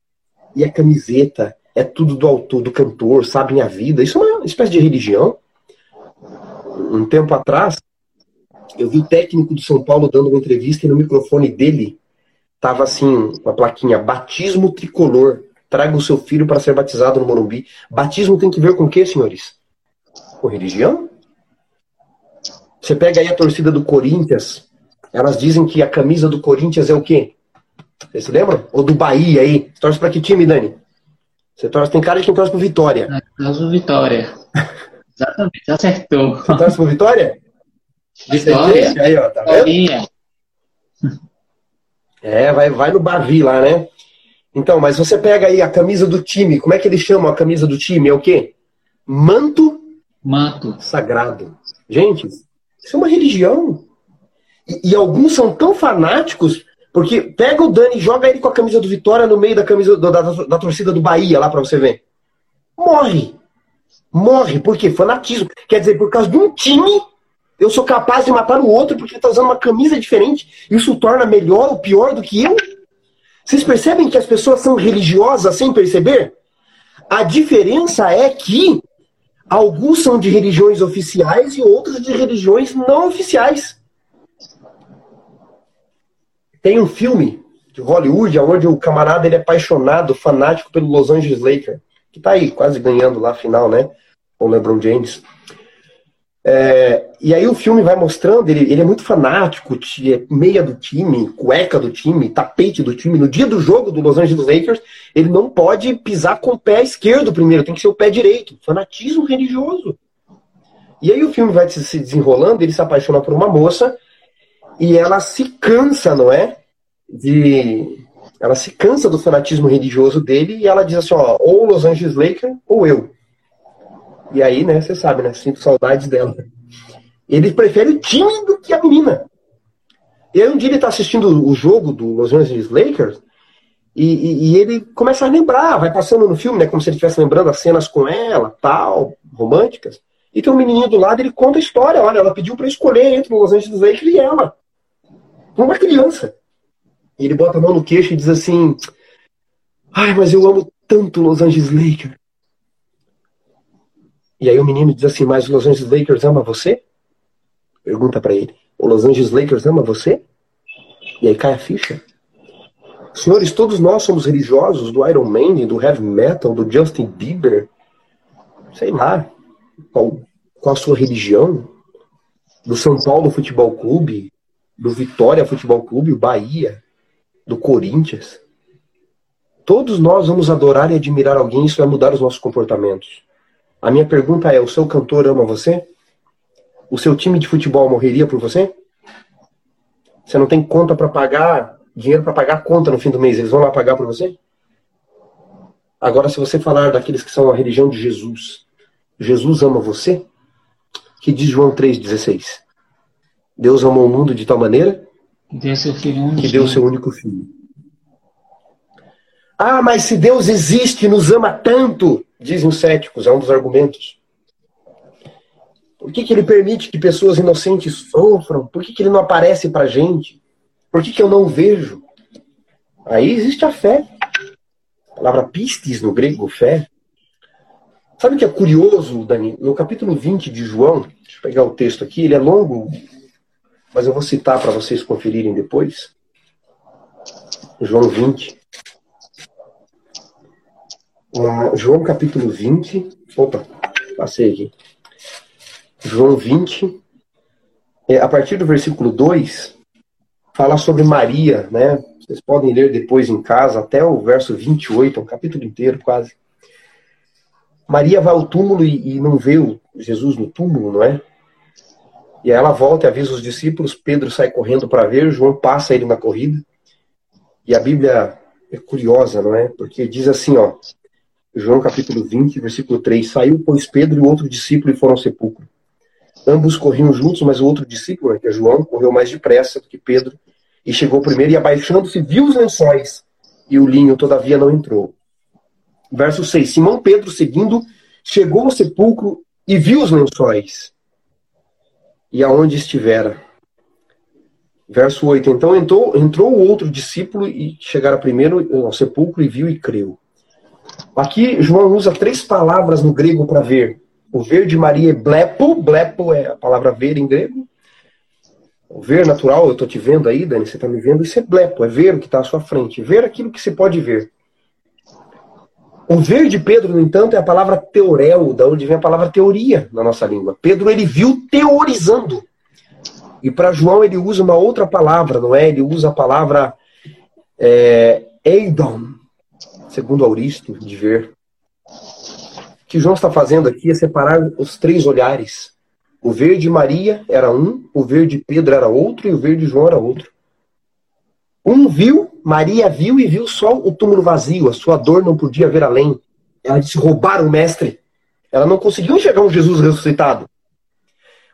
E a camiseta, é tudo do autor, do cantor, sabem a vida. Isso é uma espécie de religião. Um tempo atrás, eu vi o técnico do São Paulo dando uma entrevista e no microfone dele tava assim, uma plaquinha, batismo tricolor. Traga o seu filho para ser batizado no Morumbi. Batismo tem que ver com o que, senhores? Com religião? Você pega aí a torcida do Corinthians, elas dizem que a camisa do Corinthians é o quê? Você se lembra? Ou do Bahia aí? Você torce para que time, Dani? Você torce, tem cara de quem torce pro Vitória. Torce pro Vitória. (laughs) Exatamente, acertou. Você torce pro Vitória? Vitória. Aí, ó, tá vendo? É, vai, vai no Bavi lá, né? Então, mas você pega aí a camisa do time, como é que eles chamam a camisa do time? É o quê? Manto, Manto. sagrado. Gente, isso é uma religião. E, e, alguns são tão fanáticos, porque pega o Dani e joga ele com a camisa do Vitória no meio da camisa do, da, da, torcida do Bahia, lá para você ver. Morre. Morre. Por quê? Fanatismo. Quer dizer, por causa de um time, eu sou capaz de matar o outro porque ele tá usando uma camisa diferente. Isso torna melhor ou pior do que eu? Vocês percebem que as pessoas são religiosas sem perceber? A diferença é que alguns são de religiões oficiais e outros de religiões não oficiais. Tem um filme de Hollywood onde o camarada ele é apaixonado, fanático pelo Los Angeles Lakers, que tá aí quase ganhando lá a final, né? Com o LeBron James. É, e aí o filme vai mostrando, ele, ele é muito fanático, é meia do time, cueca do time, tapete do time. No dia do jogo do Los Angeles Lakers, ele não pode pisar com o pé esquerdo primeiro, tem que ser o pé direito. Fanatismo religioso. E aí o filme vai se desenrolando, ele se apaixona por uma moça e ela se cansa, não é? De. Ela se cansa do fanatismo religioso dele e ela diz assim: ó, ou Los Angeles Lakers ou eu. E aí, né, você sabe, né? Sinto saudades dela. Ele prefere o time do que a menina. E aí um dia ele tá assistindo o jogo do Los Angeles Lakers e, e, e, ele começa a lembrar, vai passando no filme, né? Como se ele estivesse lembrando as cenas com ela, tal, românticas. E tem um menininho do lado, ele conta a história. Olha, ela pediu para escolher entre o Los Angeles Lakers e ela. Uma criança. E ele bota a mão no queixo e diz assim: Ai, mas eu amo tanto Los Angeles Lakers. E aí o menino diz assim: Mas o Los Angeles Lakers ama você? Pergunta para ele: O Los Angeles Lakers ama você? E aí cai a ficha. Senhores, todos nós somos religiosos do Iron Maiden, do heavy metal, do Justin Bieber. Sei lá. Qual, qual a sua religião? Do São Paulo Futebol Clube, do Vitória Futebol Clube, Bahia, do Corinthians. Todos nós vamos adorar e admirar alguém, isso vai mudar os nossos comportamentos. A minha pergunta é: o seu cantor ama você? O seu time de futebol morreria por você? Você não tem conta para pagar, dinheiro para pagar a conta no fim do mês, eles vão lá pagar por você? Agora, se você falar daqueles que são a religião de Jesus, Jesus ama você? Que diz João 3,16? Deus amou o mundo de tal maneira que deu seu único filho. Ah, mas se Deus existe e nos ama tanto, dizem os céticos, é um dos argumentos. Por que, que ele permite que pessoas inocentes sofram? Por que, que ele não aparece para gente? Por que, que eu não vejo? Aí existe a fé. A palavra pistis no grego, fé. Sabe o que é curioso, Dani? No capítulo 20 de João, deixa eu pegar o texto aqui, ele é longo, mas eu vou citar para vocês conferirem depois. João 20. João capítulo 20. Opa, passei aqui. João 20. É, a partir do versículo 2, fala sobre Maria, né? Vocês podem ler depois em casa, até o verso 28, um capítulo inteiro quase. Maria vai ao túmulo e, e não vê o Jesus no túmulo, não é? E aí ela volta e avisa os discípulos, Pedro sai correndo para ver, João passa ele na corrida. E a Bíblia é curiosa, não é? Porque diz assim, ó, João capítulo 20, versículo 3, saiu, pois, Pedro e outro discípulo e foram ao sepulcro. Ambos corriam juntos, mas o outro discípulo, que é João, correu mais depressa do que Pedro e chegou primeiro e abaixando-se viu os lençóis e o linho todavia não entrou. Verso 6, Simão Pedro, seguindo, chegou ao sepulcro e viu os lençóis e aonde estivera. Verso 8: Então entrou, entrou o outro discípulo e chegara primeiro ao sepulcro e viu e creu. Aqui João usa três palavras no grego para ver. O ver de Maria é blepo, blepo é a palavra ver em grego. O ver natural, eu estou te vendo aí, Dani, você está me vendo, isso é blepo, é ver o que está à sua frente, ver aquilo que se pode ver. O ver de Pedro, no entanto, é a palavra teorel, da onde vem a palavra teoria na nossa língua. Pedro ele viu teorizando. E para João ele usa uma outra palavra, não é? Ele usa a palavra é, eidon, segundo Auristo, de ver. O que João está fazendo aqui é separar os três olhares. O ver de Maria era um, o ver de Pedro era outro e o ver de João era outro. Um viu, Maria viu e viu só o túmulo vazio, a sua dor não podia ver além. Ela disse: roubaram o mestre. Ela não conseguiu enxergar um Jesus ressuscitado.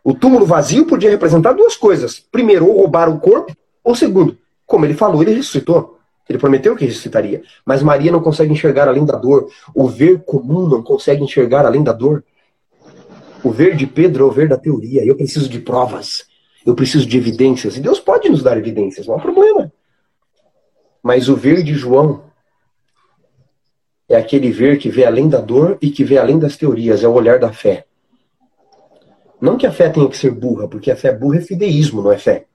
O túmulo vazio podia representar duas coisas. Primeiro, ou roubar o corpo, ou segundo, como ele falou, ele ressuscitou. Ele prometeu que ressuscitaria. Mas Maria não consegue enxergar além da dor. O ver comum não consegue enxergar além da dor. O ver de Pedro é o ver da teoria. Eu preciso de provas. Eu preciso de evidências. E Deus pode nos dar evidências, não há problema. Mas o ver de João é aquele ver que vê além da dor e que vê além das teorias, é o olhar da fé. Não que a fé tenha que ser burra, porque a fé burra é fideísmo, não é fé.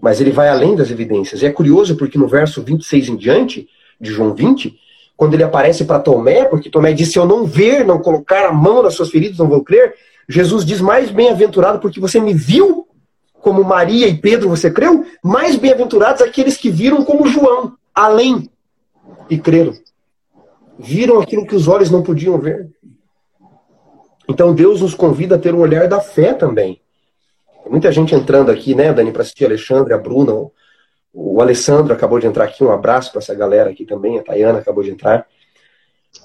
Mas ele vai além das evidências. E é curioso porque no verso 26 em diante, de João 20, quando ele aparece para Tomé, porque Tomé disse: Se eu não ver, não colocar a mão nas suas feridas, não vou crer. Jesus diz: Mais bem-aventurado porque você me viu como Maria e Pedro você creu, mais bem-aventurados aqueles que viram como João, além e creram. Viram aquilo que os olhos não podiam ver. Então Deus nos convida a ter o olhar da fé também. Muita gente entrando aqui, né, Dani, para assistir a Alexandre, a Bruna, o, o Alessandro acabou de entrar aqui. Um abraço para essa galera aqui também, a Tayana acabou de entrar.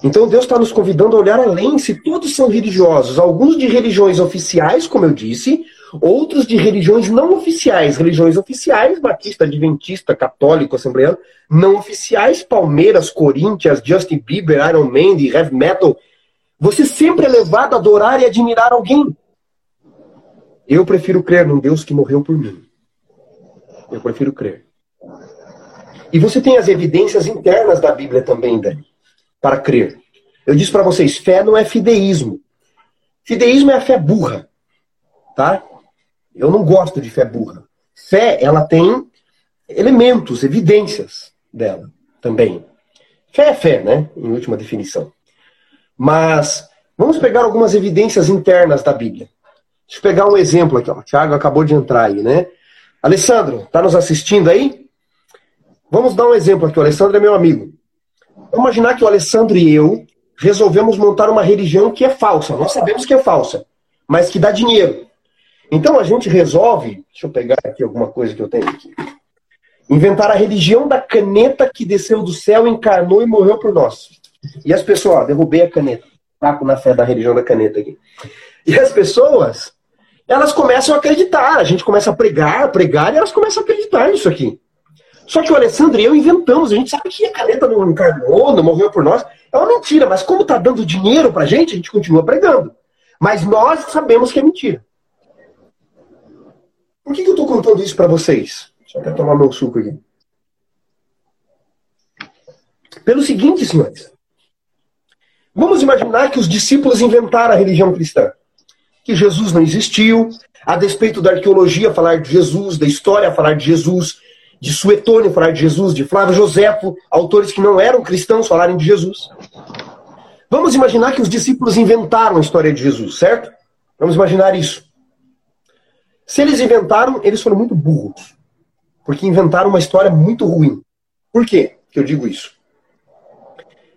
Então Deus está nos convidando a olhar além, se todos são religiosos, alguns de religiões oficiais, como eu disse, Outros de religiões não oficiais, religiões oficiais, batista, adventista, católico, assembleano, não oficiais, Palmeiras, Corinthians, Justin Bieber, Iron Man, heavy metal. Você sempre é levado a adorar e admirar alguém. Eu prefiro crer num Deus que morreu por mim. Eu prefiro crer. E você tem as evidências internas da Bíblia também, Dani, para crer. Eu disse para vocês, fé não é fideísmo. Fideísmo é a fé burra, tá? Eu não gosto de fé burra. Fé, ela tem elementos, evidências dela também. Fé é fé, né? Em última definição. Mas vamos pegar algumas evidências internas da Bíblia. Deixa eu pegar um exemplo aqui. Ó. O Thiago acabou de entrar aí, né? Alessandro, está nos assistindo aí? Vamos dar um exemplo aqui. O Alessandro é meu amigo. Vamos imaginar que o Alessandro e eu resolvemos montar uma religião que é falsa. Nós sabemos que é falsa, mas que dá dinheiro. Então a gente resolve, deixa eu pegar aqui alguma coisa que eu tenho aqui. Inventar a religião da caneta que desceu do céu, encarnou e morreu por nós. E as pessoas, ó, derrubei a caneta. Taco na fé da religião da caneta aqui. E as pessoas, elas começam a acreditar. A gente começa a pregar, pregar, e elas começam a acreditar nisso aqui. Só que o Alessandro e eu inventamos. A gente sabe que a caneta não encarnou, não morreu por nós. É uma mentira, mas como tá dando dinheiro pra gente, a gente continua pregando. Mas nós sabemos que é mentira. Por que, que eu estou contando isso para vocês? Só quero tomar meu suco aqui. Pelo seguinte, senhores. Vamos imaginar que os discípulos inventaram a religião cristã. Que Jesus não existiu, a despeito da arqueologia falar de Jesus, da história falar de Jesus, de Suetônio falar de Jesus, de Flávio Josefo, autores que não eram cristãos falarem de Jesus. Vamos imaginar que os discípulos inventaram a história de Jesus, certo? Vamos imaginar isso. Se eles inventaram, eles foram muito burros. Porque inventaram uma história muito ruim. Por quê que eu digo isso?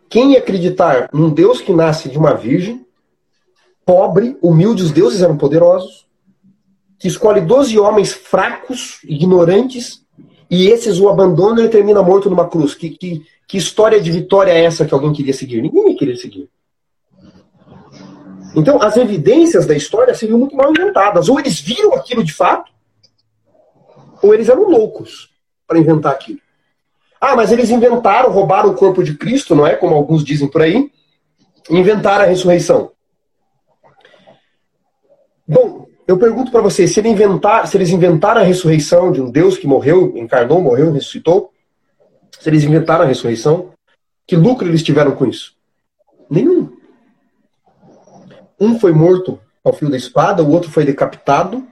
Quem acreditar num Deus que nasce de uma virgem, pobre, humilde, os deuses eram poderosos, que escolhe 12 homens fracos, ignorantes, e esses o abandonam e termina morto numa cruz. Que, que, que história de vitória é essa que alguém queria seguir? Ninguém queria seguir. Então, as evidências da história seriam muito mal inventadas. Ou eles viram aquilo de fato, ou eles eram loucos para inventar aquilo. Ah, mas eles inventaram, roubaram o corpo de Cristo, não é? Como alguns dizem por aí. Inventaram a ressurreição. Bom, eu pergunto para vocês, se, ele inventar, se eles inventaram a ressurreição de um Deus que morreu, encarnou, morreu, ressuscitou, se eles inventaram a ressurreição, que lucro eles tiveram com isso? Nenhum. Um foi morto ao fio da espada, o outro foi decapitado,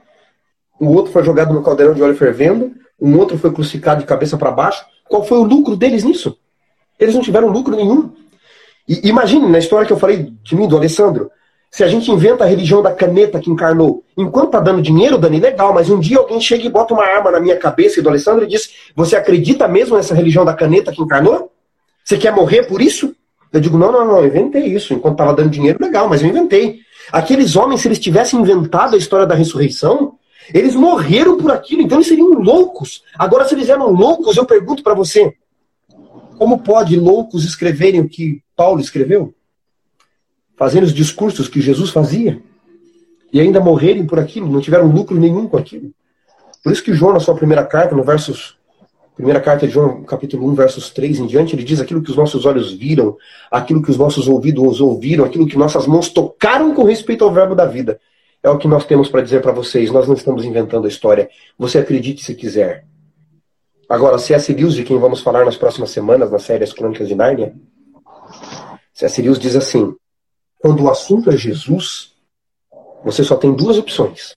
o outro foi jogado no caldeirão de óleo fervendo, um outro foi crucificado de cabeça para baixo. Qual foi o lucro deles nisso? Eles não tiveram lucro nenhum. E imagine, na história que eu falei de mim, do Alessandro, se a gente inventa a religião da caneta que encarnou, enquanto tá dando dinheiro, Dani, legal, mas um dia alguém chega e bota uma arma na minha cabeça e do Alessandro e diz: Você acredita mesmo nessa religião da caneta que encarnou? Você quer morrer por isso? Eu digo: Não, não, não, eu inventei isso. Enquanto tava dando dinheiro, legal, mas eu inventei. Aqueles homens, se eles tivessem inventado a história da ressurreição, eles morreram por aquilo, então eles seriam loucos. Agora, se eles eram loucos, eu pergunto para você: como pode loucos escreverem o que Paulo escreveu? Fazendo os discursos que Jesus fazia? E ainda morrerem por aquilo, não tiveram lucro nenhum com aquilo. Por isso que João, na sua primeira carta, no versos. Primeira carta de João, capítulo 1, versos 3 em diante, ele diz aquilo que os nossos olhos viram, aquilo que os nossos ouvidos ouviram, aquilo que nossas mãos tocaram com respeito ao verbo da vida. É o que nós temos para dizer para vocês. Nós não estamos inventando a história. Você acredite se quiser. Agora, C.S. Lewis, de quem vamos falar nas próximas semanas, na série As Crônicas de Nárnia, C.S. Lewis diz assim: quando o assunto é Jesus, você só tem duas opções.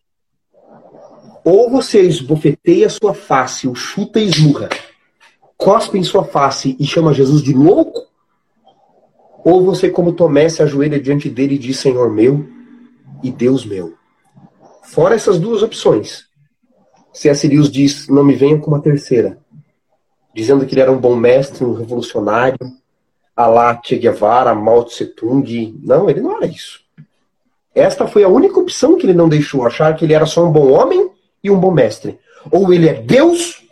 Ou você esbofeteia sua face, o chuta e esmurra, cospe em sua face e chama Jesus de louco, ou você, como Tomé, se ajoelha diante dele e diz: Senhor meu, e Deus meu. Fora essas duas opções, C.S. Lewis diz: não me venha com uma terceira, dizendo que ele era um bom mestre, um revolucionário, Alá Che Guevara, Mao Tse Tung. Não, ele não era isso. Esta foi a única opção que ele não deixou, achar que ele era só um bom homem e um bom mestre. Ou ele é Deus,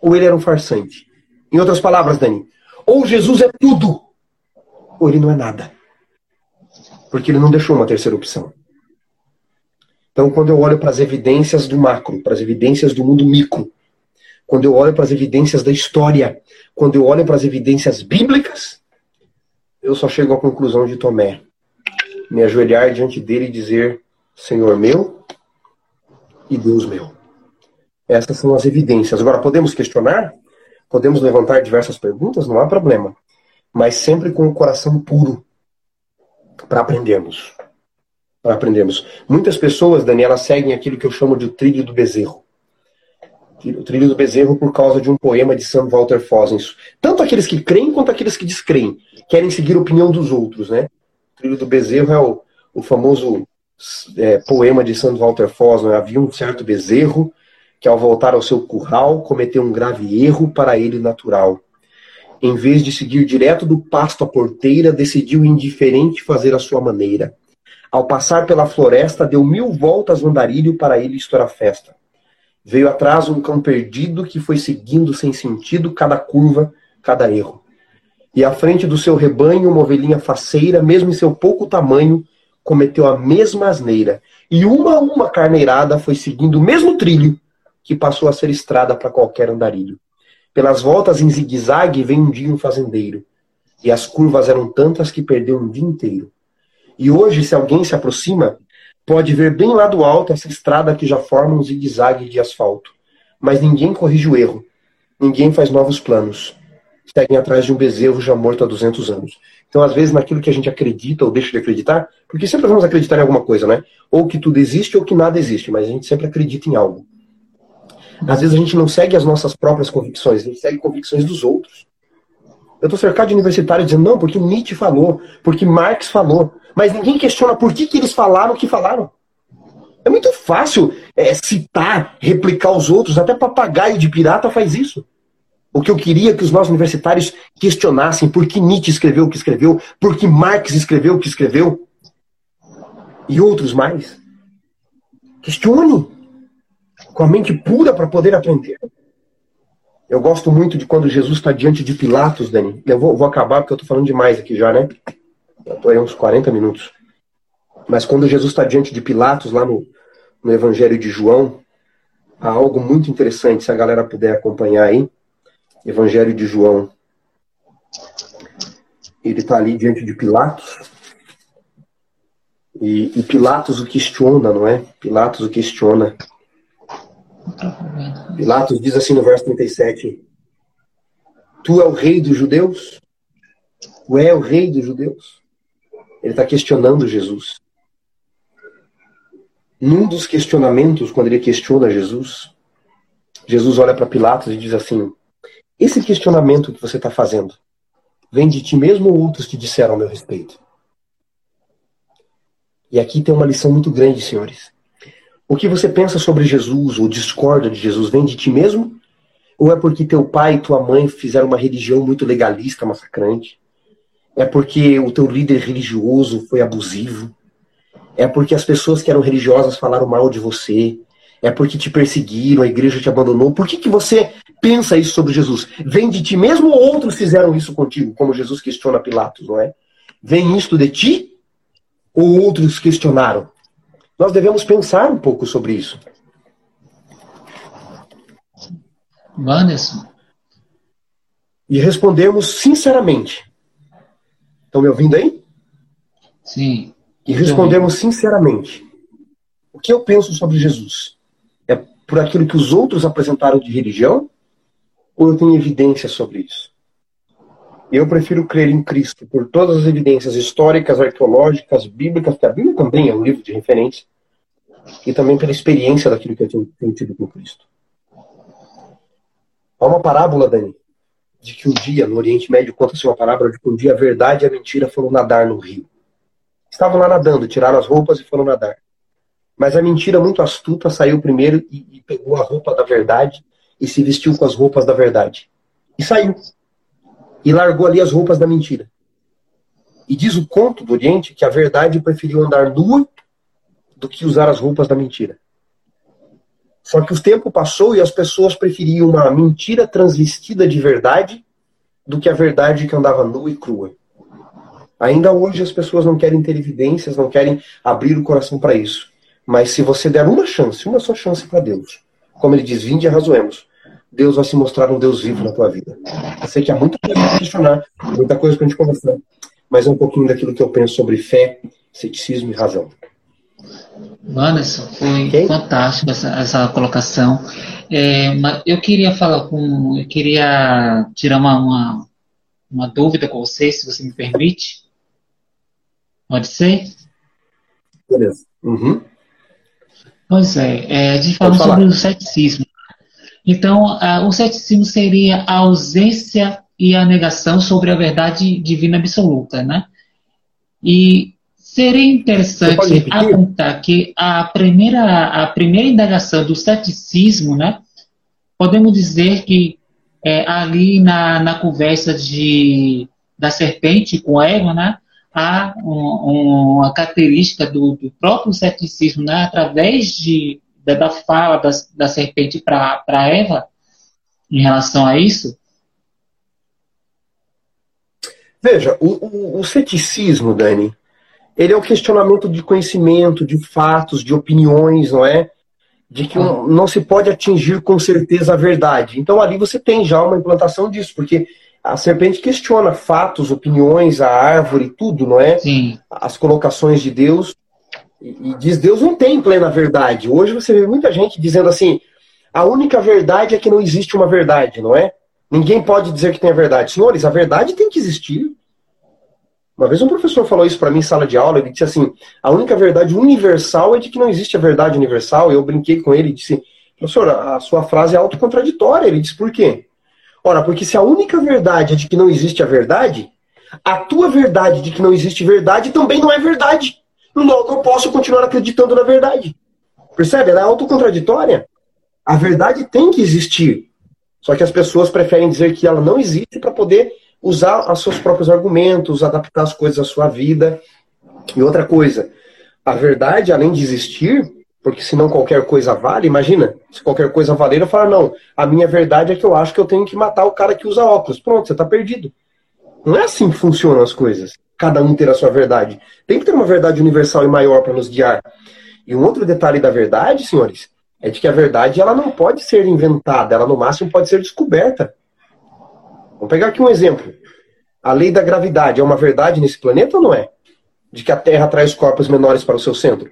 ou ele era um farsante. Em outras palavras, Dani, ou Jesus é tudo, ou ele não é nada porque ele não deixou uma terceira opção. Então, quando eu olho para as evidências do macro, para as evidências do mundo micro, quando eu olho para as evidências da história, quando eu olho para as evidências bíblicas, eu só chego à conclusão de Tomé. Me ajoelhar diante dele e dizer: Senhor meu e Deus meu. Essas são as evidências. Agora, podemos questionar? Podemos levantar diversas perguntas? Não há problema. Mas sempre com o coração puro para aprendermos. Para aprendermos. Muitas pessoas, Daniela, seguem aquilo que eu chamo de trilho do bezerro. O trilho do bezerro por causa de um poema de Sam Walter Fossen. Tanto aqueles que creem quanto aqueles que descreem. Querem seguir a opinião dos outros, né? O trilho do bezerro é o, o famoso é, poema de Sam Walter Fossen. Havia um certo bezerro que ao voltar ao seu curral cometeu um grave erro para ele natural em vez de seguir direto do pasto à porteira, decidiu indiferente fazer a sua maneira. Ao passar pela floresta, deu mil voltas no andarilho para ele estourar festa. Veio atrás um cão perdido que foi seguindo sem sentido cada curva, cada erro. E à frente do seu rebanho, uma ovelhinha faceira, mesmo em seu pouco tamanho, cometeu a mesma asneira. E uma a uma carneirada foi seguindo o mesmo trilho que passou a ser estrada para qualquer andarilho. Pelas voltas em zigue-zague vem um dia um fazendeiro. E as curvas eram tantas que perdeu um dia inteiro. E hoje, se alguém se aproxima, pode ver bem lá do alto essa estrada que já forma um zigue-zague de asfalto. Mas ninguém corrige o erro. Ninguém faz novos planos. Seguem atrás de um bezerro já morto há 200 anos. Então, às vezes, naquilo que a gente acredita ou deixa de acreditar, porque sempre vamos acreditar em alguma coisa, né? Ou que tudo existe ou que nada existe, mas a gente sempre acredita em algo. Às vezes a gente não segue as nossas próprias convicções, a gente segue convicções dos outros. Eu estou cercado de universitários dizendo, não, porque Nietzsche falou, porque Marx falou. Mas ninguém questiona por que, que eles falaram o que falaram. É muito fácil é, citar, replicar os outros, até papagaio de pirata faz isso. O que eu queria que os nossos universitários questionassem por que Nietzsche escreveu o que escreveu, por que Marx escreveu o que escreveu, e outros mais. Questione com a mente pura para poder aprender. Eu gosto muito de quando Jesus está diante de Pilatos, Dani. Eu vou, vou acabar porque eu estou falando demais aqui já, né? Estou aí uns 40 minutos. Mas quando Jesus está diante de Pilatos, lá no, no Evangelho de João, há algo muito interessante, se a galera puder acompanhar aí. Evangelho de João. Ele está ali diante de Pilatos. E, e, Pilatos o questiona, não é? Pilatos o questiona. Pilatos diz assim no verso 37: Tu é o rei dos judeus? Tu é o rei dos judeus? Ele está questionando Jesus. Num dos questionamentos, quando ele questiona Jesus, Jesus olha para Pilatos e diz assim: esse questionamento que você está fazendo vem de ti mesmo ou outros te disseram a meu respeito? E aqui tem uma lição muito grande, senhores. O que você pensa sobre Jesus ou discorda de Jesus vem de ti mesmo? Ou é porque teu pai e tua mãe fizeram uma religião muito legalista, massacrante? É porque o teu líder religioso foi abusivo? É porque as pessoas que eram religiosas falaram mal de você? É porque te perseguiram, a igreja te abandonou? Por que, que você pensa isso sobre Jesus? Vem de ti mesmo ou outros fizeram isso contigo? Como Jesus questiona Pilatos, não é? Vem isto de ti ou outros questionaram? Nós devemos pensar um pouco sobre isso. Wanderson. E respondemos sinceramente. Estão me ouvindo aí? Sim. E respondemos sinceramente. O que eu penso sobre Jesus? É por aquilo que os outros apresentaram de religião? ou eu tenho evidências sobre isso? Eu prefiro crer em Cristo por todas as evidências históricas, arqueológicas, bíblicas, que a Bíblia também é um livro de referência, e também pela experiência daquilo que eu tenho, tenho tido com Cristo. Há uma parábola, Dani, de que um dia, no Oriente Médio, conta-se uma parábola de que um dia a verdade e a mentira foram nadar no rio. Estavam lá nadando, tiraram as roupas e foram nadar. Mas a mentira, muito astuta, saiu primeiro e, e pegou a roupa da verdade e se vestiu com as roupas da verdade. E saiu. E largou ali as roupas da mentira. E diz o conto do Oriente que a verdade preferiu andar nua do que usar as roupas da mentira. Só que o tempo passou e as pessoas preferiam uma mentira transvestida de verdade do que a verdade que andava nua e crua. Ainda hoje as pessoas não querem ter evidências, não querem abrir o coração para isso. Mas se você der uma chance, uma só chance para Deus, como ele diz, vinde e arrazoemos. Deus vai se mostrar um Deus vivo na tua vida. Eu sei que há muita coisa para questionar, muita coisa para a gente conversar, mas é um pouquinho daquilo que eu penso sobre fé, ceticismo e razão. Anderson, foi okay? fantástico essa, essa colocação. É, eu queria falar com, eu queria tirar uma, uma, uma dúvida com você, se você me permite. Pode ser? Beleza. Uhum. Pois é, é a gente falou sobre o ceticismo. Então, o ceticismo seria a ausência e a negação sobre a verdade divina absoluta, né? E seria interessante apontar que a primeira, a primeira indagação do ceticismo, né? Podemos dizer que é, ali na, na conversa de, da serpente com Eva, né? há um, uma característica do, do, próprio ceticismo, né, através de, da, da fala da, da serpente para Eva, em relação a isso? Veja, o, o, o, ceticismo, Dani, ele é o questionamento de conhecimento, de fatos, de opiniões, não é? De que um, não se pode atingir com certeza a verdade. Então ali você tem já uma implantação disso, porque a serpente questiona fatos, opiniões, a árvore, tudo, não é? Sim. As colocações de Deus. E, e diz: Deus não tem plena verdade. Hoje você vê muita gente dizendo assim: a única verdade é que não existe uma verdade, não é? Ninguém pode dizer que tem a verdade. Senhores, a verdade tem que existir. Uma vez um professor falou isso para mim em sala de aula. Ele disse assim: a única verdade universal é de que não existe a verdade universal. Eu brinquei com ele e disse: professor, a sua frase é autocontraditória. Ele disse: por quê? Ora, porque se a única verdade é de que não existe a verdade, a tua verdade de que não existe verdade também não é verdade. Logo eu posso continuar acreditando na verdade. Percebe? Ela é autocontraditória. A verdade tem que existir. Só que as pessoas preferem dizer que ela não existe para poder usar os seus próprios argumentos, adaptar as coisas à sua vida. E outra coisa, a verdade, além de existir, porque senão qualquer coisa vale, imagina, se qualquer coisa valer, eu falo, não, a minha verdade é que eu acho que eu tenho que matar o cara que usa óculos. Pronto, você está perdido. Não é assim que funcionam as coisas. Cada um ter a sua verdade. Tem que ter uma verdade universal e maior para nos guiar. E um outro detalhe da verdade, senhores, é de que a verdade ela não pode ser inventada, ela no máximo pode ser descoberta. Vamos pegar aqui um exemplo. A lei da gravidade é uma verdade nesse planeta ou não é? De que a Terra traz corpos menores para o seu centro.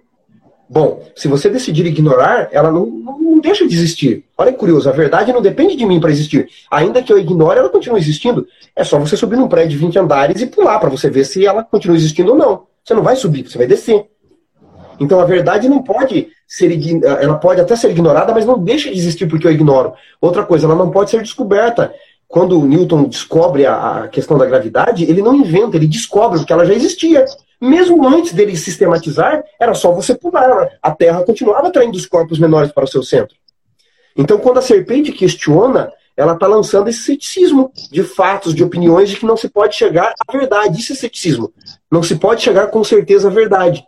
Bom, se você decidir ignorar, ela não, não deixa de existir. Olha que curioso, a verdade não depende de mim para existir. Ainda que eu ignore, ela continua existindo. É só você subir num prédio de 20 andares e pular para você ver se ela continua existindo ou não. Você não vai subir, você vai descer. Então a verdade não pode ser ela pode até ser ignorada, mas não deixa de existir porque eu ignoro. Outra coisa, ela não pode ser descoberta. Quando Newton descobre a, a questão da gravidade, ele não inventa, ele descobre porque ela já existia. Mesmo antes dele sistematizar, era só você pular. A Terra continuava atraindo os corpos menores para o seu centro. Então, quando a serpente questiona, ela está lançando esse ceticismo de fatos, de opiniões, de que não se pode chegar à verdade. Isso é ceticismo. Não se pode chegar com certeza à verdade.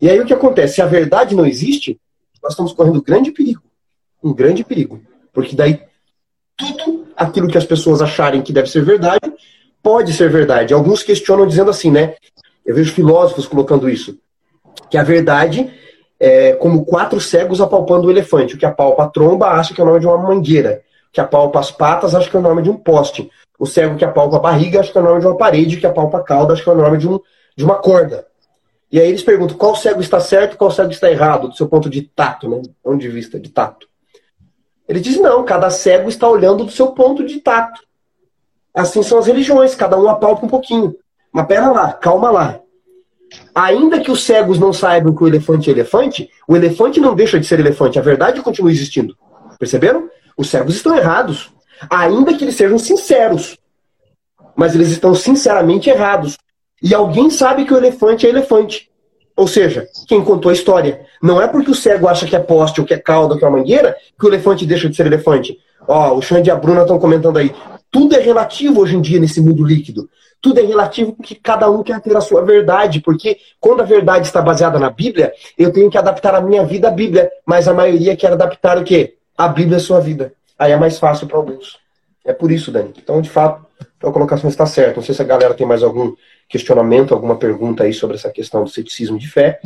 E aí o que acontece? Se a verdade não existe, nós estamos correndo um grande perigo. Um grande perigo. Porque daí tudo aquilo que as pessoas acharem que deve ser verdade pode ser verdade. Alguns questionam dizendo assim, né? Eu vejo filósofos colocando isso. Que a verdade é como quatro cegos apalpando o elefante. O que apalpa a tromba acha que é o nome de uma mangueira. O que apalpa as patas acha que é o nome de um poste. O cego que apalpa a barriga acha que é o nome de uma parede. O que apalpa a cauda acha que é o nome de, um, de uma corda. E aí eles perguntam qual cego está certo qual cego está errado, do seu ponto de tato, né? Ponto de vista de tato. Ele diz: não, cada cego está olhando do seu ponto de tato. Assim são as religiões, cada um apalpa um pouquinho. Mas pera lá, calma lá. Ainda que os cegos não saibam que o elefante é elefante, o elefante não deixa de ser elefante, a verdade continua existindo. Perceberam? Os cegos estão errados. Ainda que eles sejam sinceros. Mas eles estão sinceramente errados. E alguém sabe que o elefante é elefante. Ou seja, quem contou a história. Não é porque o cego acha que é poste, ou que é cauda, ou que é mangueira, que o elefante deixa de ser elefante. Ó, o Xande e a Bruna estão comentando aí. Tudo é relativo hoje em dia nesse mundo líquido. Tudo é relativo porque cada um quer ter a sua verdade. Porque quando a verdade está baseada na Bíblia, eu tenho que adaptar a minha vida à Bíblia. Mas a maioria quer adaptar o quê? A Bíblia à sua vida. Aí é mais fácil para alguns. É por isso, Dani. Então, de fato, a colocação está certa. Não sei se a galera tem mais algum questionamento, alguma pergunta aí sobre essa questão do ceticismo de fé,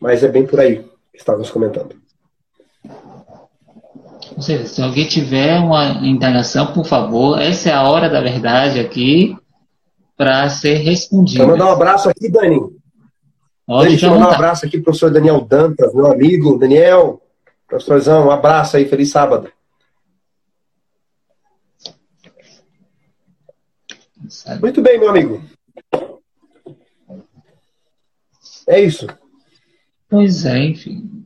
mas é bem por aí que estávamos comentando. Seja, se alguém tiver uma indagação, por favor, essa é a hora da verdade aqui para ser respondida. Vou mandar um abraço aqui, Dani. Pode Deixa eu mandar um abraço aqui para o professor Daniel Dantas, meu amigo. Daniel, professorzão, um abraço aí, feliz sábado. Muito bem, meu amigo. É isso. Pois é, enfim.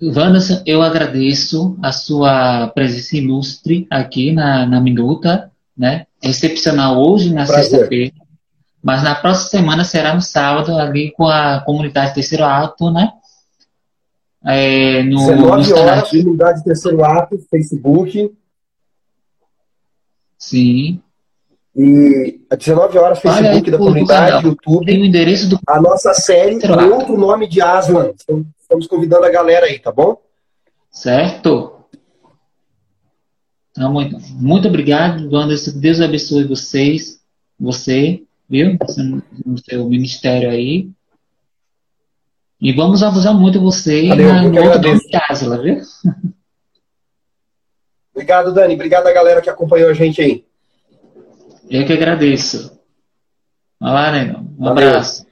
Wanderson, eu agradeço a sua presença ilustre aqui na, na Minuta, né? Excepcional hoje, na sexta-feira. Mas na próxima semana será no sábado, ali com a comunidade Terceiro Ato, né? É, no, 19 horas, comunidade Terceiro Ato, Facebook. Sim. E às 19 horas, Facebook da comunidade, YouTube. Tem o endereço do. A nossa série com outro nome de Aslan. Estamos convidando a galera aí, tá bom? Certo. Então, muito, muito obrigado, Anderson. Deus abençoe vocês, você, viu? No seu ministério aí. E vamos abusar muito você Valeu, na, no outro nome de Aslan, viu? Obrigado, Dani. Obrigado a galera que acompanhou a gente aí. Eu que agradeço. Vai lá, né? Um Valeu. abraço.